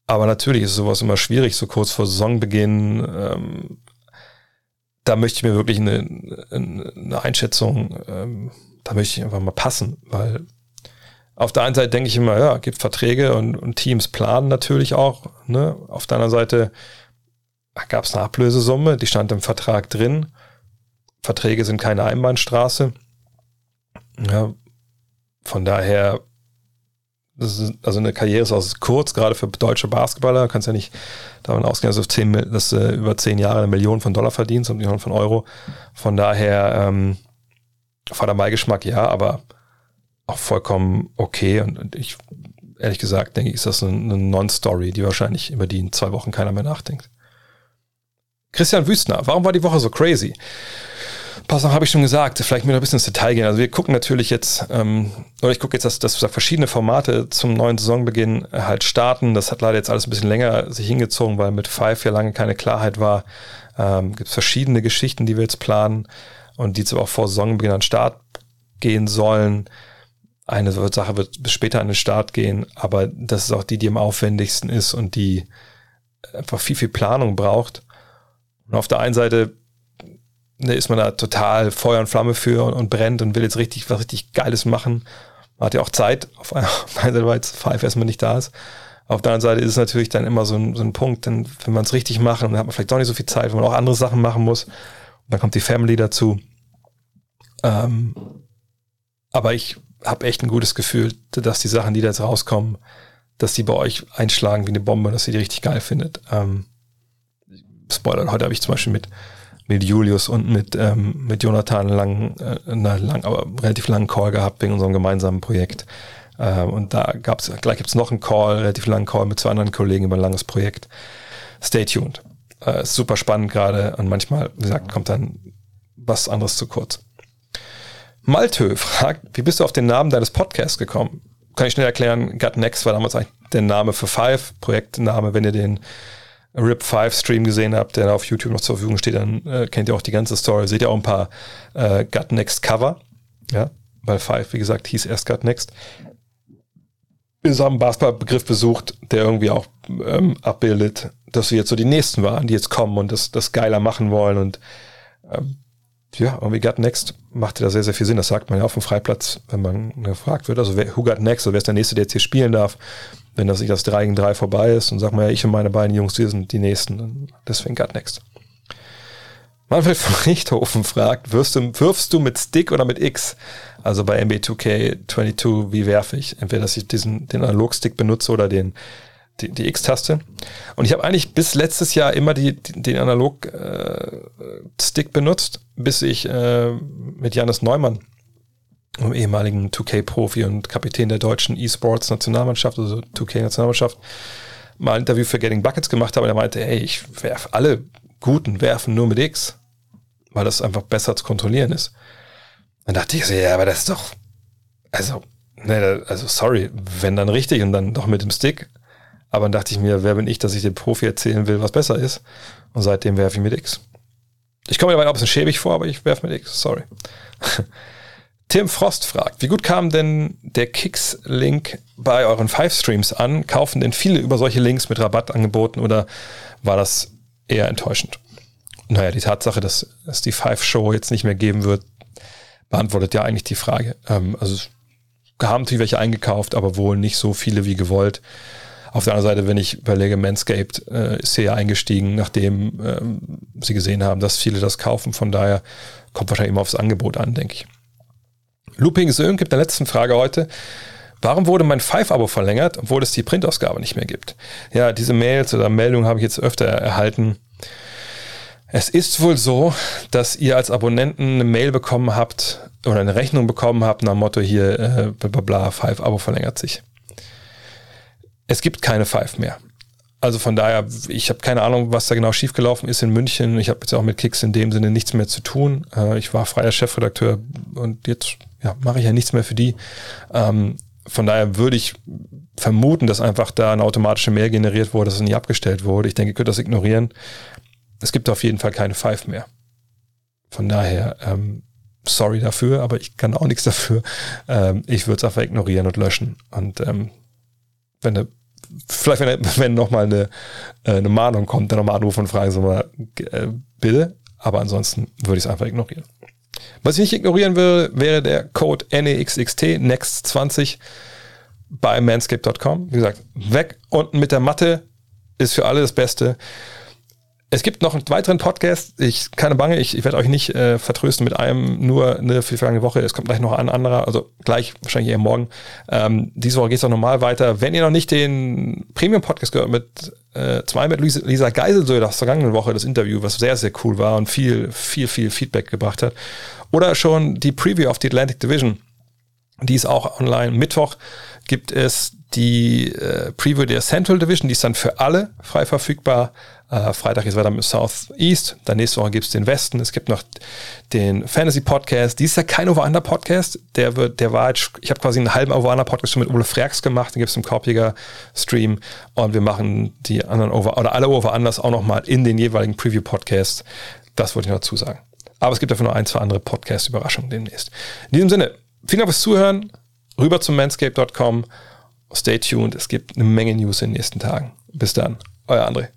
Aber natürlich ist sowas immer schwierig, so kurz vor Saisonbeginn. Ähm, da möchte ich mir wirklich eine, eine Einschätzung, ähm, da möchte ich einfach mal passen, weil auf der einen Seite denke ich immer, ja, gibt Verträge und, und Teams planen natürlich auch. Ne? Auf der anderen Seite gab es eine Ablösesumme, die stand im Vertrag drin. Verträge sind keine Einbahnstraße. Ja, von daher, ist, also eine Karriere ist auch kurz, gerade für deutsche Basketballer. Kannst ja nicht davon ausgehen, dass du, zehn, dass du über zehn Jahre eine Million von Dollar verdienst und Millionen von Euro. Von daher, ähm, der Beigeschmack, ja, aber auch vollkommen okay. Und, und ich, ehrlich gesagt, denke ich, ist das eine, eine Non-Story, die wahrscheinlich über die in zwei Wochen keiner mehr nachdenkt. Christian Wüstner, warum war die Woche so crazy? Paar Sachen habe ich schon gesagt, vielleicht mir noch ein bisschen ins Detail gehen. Also wir gucken natürlich jetzt, ähm, oder ich gucke jetzt, dass, dass verschiedene Formate zum neuen Saisonbeginn halt starten. Das hat leider jetzt alles ein bisschen länger sich hingezogen, weil mit Five ja lange keine Klarheit war. Ähm, Gibt verschiedene Geschichten, die wir jetzt planen und die jetzt auch vor Saisonbeginn an den Start gehen sollen. Eine Sache wird bis später an den Start gehen, aber das ist auch die, die am aufwendigsten ist und die einfach viel, viel Planung braucht. Und auf der einen Seite ne, ist man da total Feuer und Flamme für und, und, brennt und will jetzt richtig was richtig Geiles machen. Man hat ja auch Zeit, auf einer, Seite, weil jetzt Five erstmal nicht da ist. Auf der anderen Seite ist es natürlich dann immer so ein, so ein Punkt, denn wenn man es richtig macht, dann hat man vielleicht doch nicht so viel Zeit, wenn man auch andere Sachen machen muss. Und dann kommt die Family dazu. Ähm, aber ich habe echt ein gutes Gefühl, dass die Sachen, die da jetzt rauskommen, dass die bei euch einschlagen wie eine Bombe, dass ihr die richtig geil findet. Ähm, Spoiler, heute habe ich zum Beispiel mit mit Julius und mit, ähm, mit Jonathan lang, äh, eine lang, aber relativ langen Call gehabt wegen unserem gemeinsamen Projekt. Äh, und da gab es, gleich gibt es noch einen Call, relativ langen Call mit zwei anderen Kollegen über ein langes Projekt. Stay tuned. Äh, super spannend gerade und manchmal, wie gesagt, kommt dann was anderes zu kurz. Maltö fragt, wie bist du auf den Namen deines Podcasts gekommen? Kann ich schnell erklären, Gut Next war damals eigentlich der Name für Five, Projektname, wenn ihr den Rip 5 Stream gesehen habt, der auf YouTube noch zur Verfügung steht, dann äh, kennt ihr auch die ganze Story. Seht ihr auch ein paar äh, Gut Next Cover. Ja, weil 5, wie gesagt, hieß erst Gut Next. Wir haben einen Basketballbegriff besucht, der irgendwie auch ähm, abbildet, dass wir jetzt so die Nächsten waren, die jetzt kommen und das, das geiler machen wollen. Und ähm, ja, irgendwie Gut Next machte da sehr, sehr viel Sinn. Das sagt man ja auf dem Freiplatz, wenn man gefragt wird. Also wer, who got next? Also wer ist der Nächste, der jetzt hier spielen darf? wenn das nicht das 3 gegen 3 vorbei ist und sag mal, ich und meine beiden Jungs, wir sind die Nächsten. Deswegen Gut Next. Manfred von Richthofen fragt, wirst du, wirfst du mit Stick oder mit X? Also bei NBA 2K22, wie werfe ich? Entweder, dass ich diesen, den Analogstick benutze oder den, die, die X-Taste. Und ich habe eigentlich bis letztes Jahr immer die, den Analog-Stick äh, benutzt, bis ich äh, mit Janis Neumann ehemaligen 2K-Profi und Kapitän der deutschen E-Sports-Nationalmannschaft, also 2K-Nationalmannschaft, mal ein Interview für Getting Buckets gemacht habe. Und er meinte, ey, ich werfe alle guten Werfen nur mit X, weil das einfach besser zu kontrollieren ist. Dann dachte ich so, ja, aber das ist doch, also, ne, also sorry, wenn dann richtig und dann doch mit dem Stick. Aber dann dachte ich mir, wer bin ich, dass ich dem Profi erzählen will, was besser ist. Und seitdem werfe ich mit X. Ich komme mir dabei ein bisschen schäbig vor, aber ich werfe mit X, sorry. Tim Frost fragt, wie gut kam denn der Kicks-Link bei euren Five-Streams an? Kaufen denn viele über solche Links mit Rabattangeboten oder war das eher enttäuschend? Naja, die Tatsache, dass es die Five-Show jetzt nicht mehr geben wird, beantwortet ja eigentlich die Frage. Ähm, also es haben natürlich welche eingekauft, aber wohl nicht so viele wie gewollt. Auf der anderen Seite, wenn ich überlege, Manscaped äh, ist hier eingestiegen, nachdem ähm, sie gesehen haben, dass viele das kaufen. Von daher kommt wahrscheinlich immer aufs Angebot an, denke ich. Looping Söhn gibt eine letzte Frage heute. Warum wurde mein Five-Abo verlängert, obwohl es die Printausgabe nicht mehr gibt? Ja, diese Mails oder Meldungen habe ich jetzt öfter erhalten. Es ist wohl so, dass ihr als Abonnenten eine Mail bekommen habt oder eine Rechnung bekommen habt nach dem Motto hier, äh, bla bla bla, Five Abo verlängert sich. Es gibt keine Five mehr. Also von daher, ich habe keine Ahnung, was da genau schiefgelaufen ist in München. Ich habe jetzt auch mit Kicks in dem Sinne nichts mehr zu tun. Äh, ich war freier Chefredakteur und jetzt ja, mache ich ja nichts mehr für die. Ähm, von daher würde ich vermuten, dass einfach da eine automatische Mail generiert wurde, dass es nie abgestellt wurde. Ich denke, ihr könnt das ignorieren. Es gibt auf jeden Fall keine Five mehr. Von daher, ähm, sorry dafür, aber ich kann auch nichts dafür. Ähm, ich würde es einfach ignorieren und löschen. Und ähm, wenn du vielleicht wenn, wenn nochmal eine, äh, eine Mahnung kommt, dann nochmal anrufen und fragen, so mal, äh, bitte. Aber ansonsten würde ich es einfach ignorieren. Was ich nicht ignorieren würde, wäre der Code NEXXT NEXT20 bei manscape.com. Wie gesagt, weg unten mit der Matte ist für alle das Beste. Es gibt noch einen weiteren Podcast. Ich keine Bange, ich, ich werde euch nicht äh, vertrösten mit einem nur eine für die vergangene Woche. Es kommt gleich noch ein anderer, also gleich wahrscheinlich eher morgen. Ähm, diese Woche geht es auch normal weiter. Wenn ihr noch nicht den Premium-Podcast gehört mit äh, zwei mit Lisa, Lisa Geisel, so das vergangene Woche, das Interview, was sehr, sehr cool war und viel, viel, viel Feedback gebracht hat. Oder schon die Preview of the Atlantic Division. Die ist auch online. Mittwoch gibt es die äh, Preview der Central Division, die ist dann für alle frei verfügbar. Äh, Freitag ist weiter mit Southeast, dann nächste Woche gibt es den Westen, es gibt noch den Fantasy Podcast. Dies ist ja kein Over-Under Podcast, der wird, der war jetzt, ich habe quasi einen halben Over-Under Podcast schon mit Ole Freaks gemacht, den gibt es im Korbjäger Stream und wir machen die anderen Over, oder alle Over-Unders auch nochmal in den jeweiligen Preview Podcast. Das wollte ich noch dazu sagen. Aber es gibt dafür noch ein, zwei andere Podcast-Überraschungen demnächst. In diesem Sinne, vielen Dank fürs Zuhören. Rüber zum manscape.com. Stay tuned. Es gibt eine Menge News in den nächsten Tagen. Bis dann. Euer André.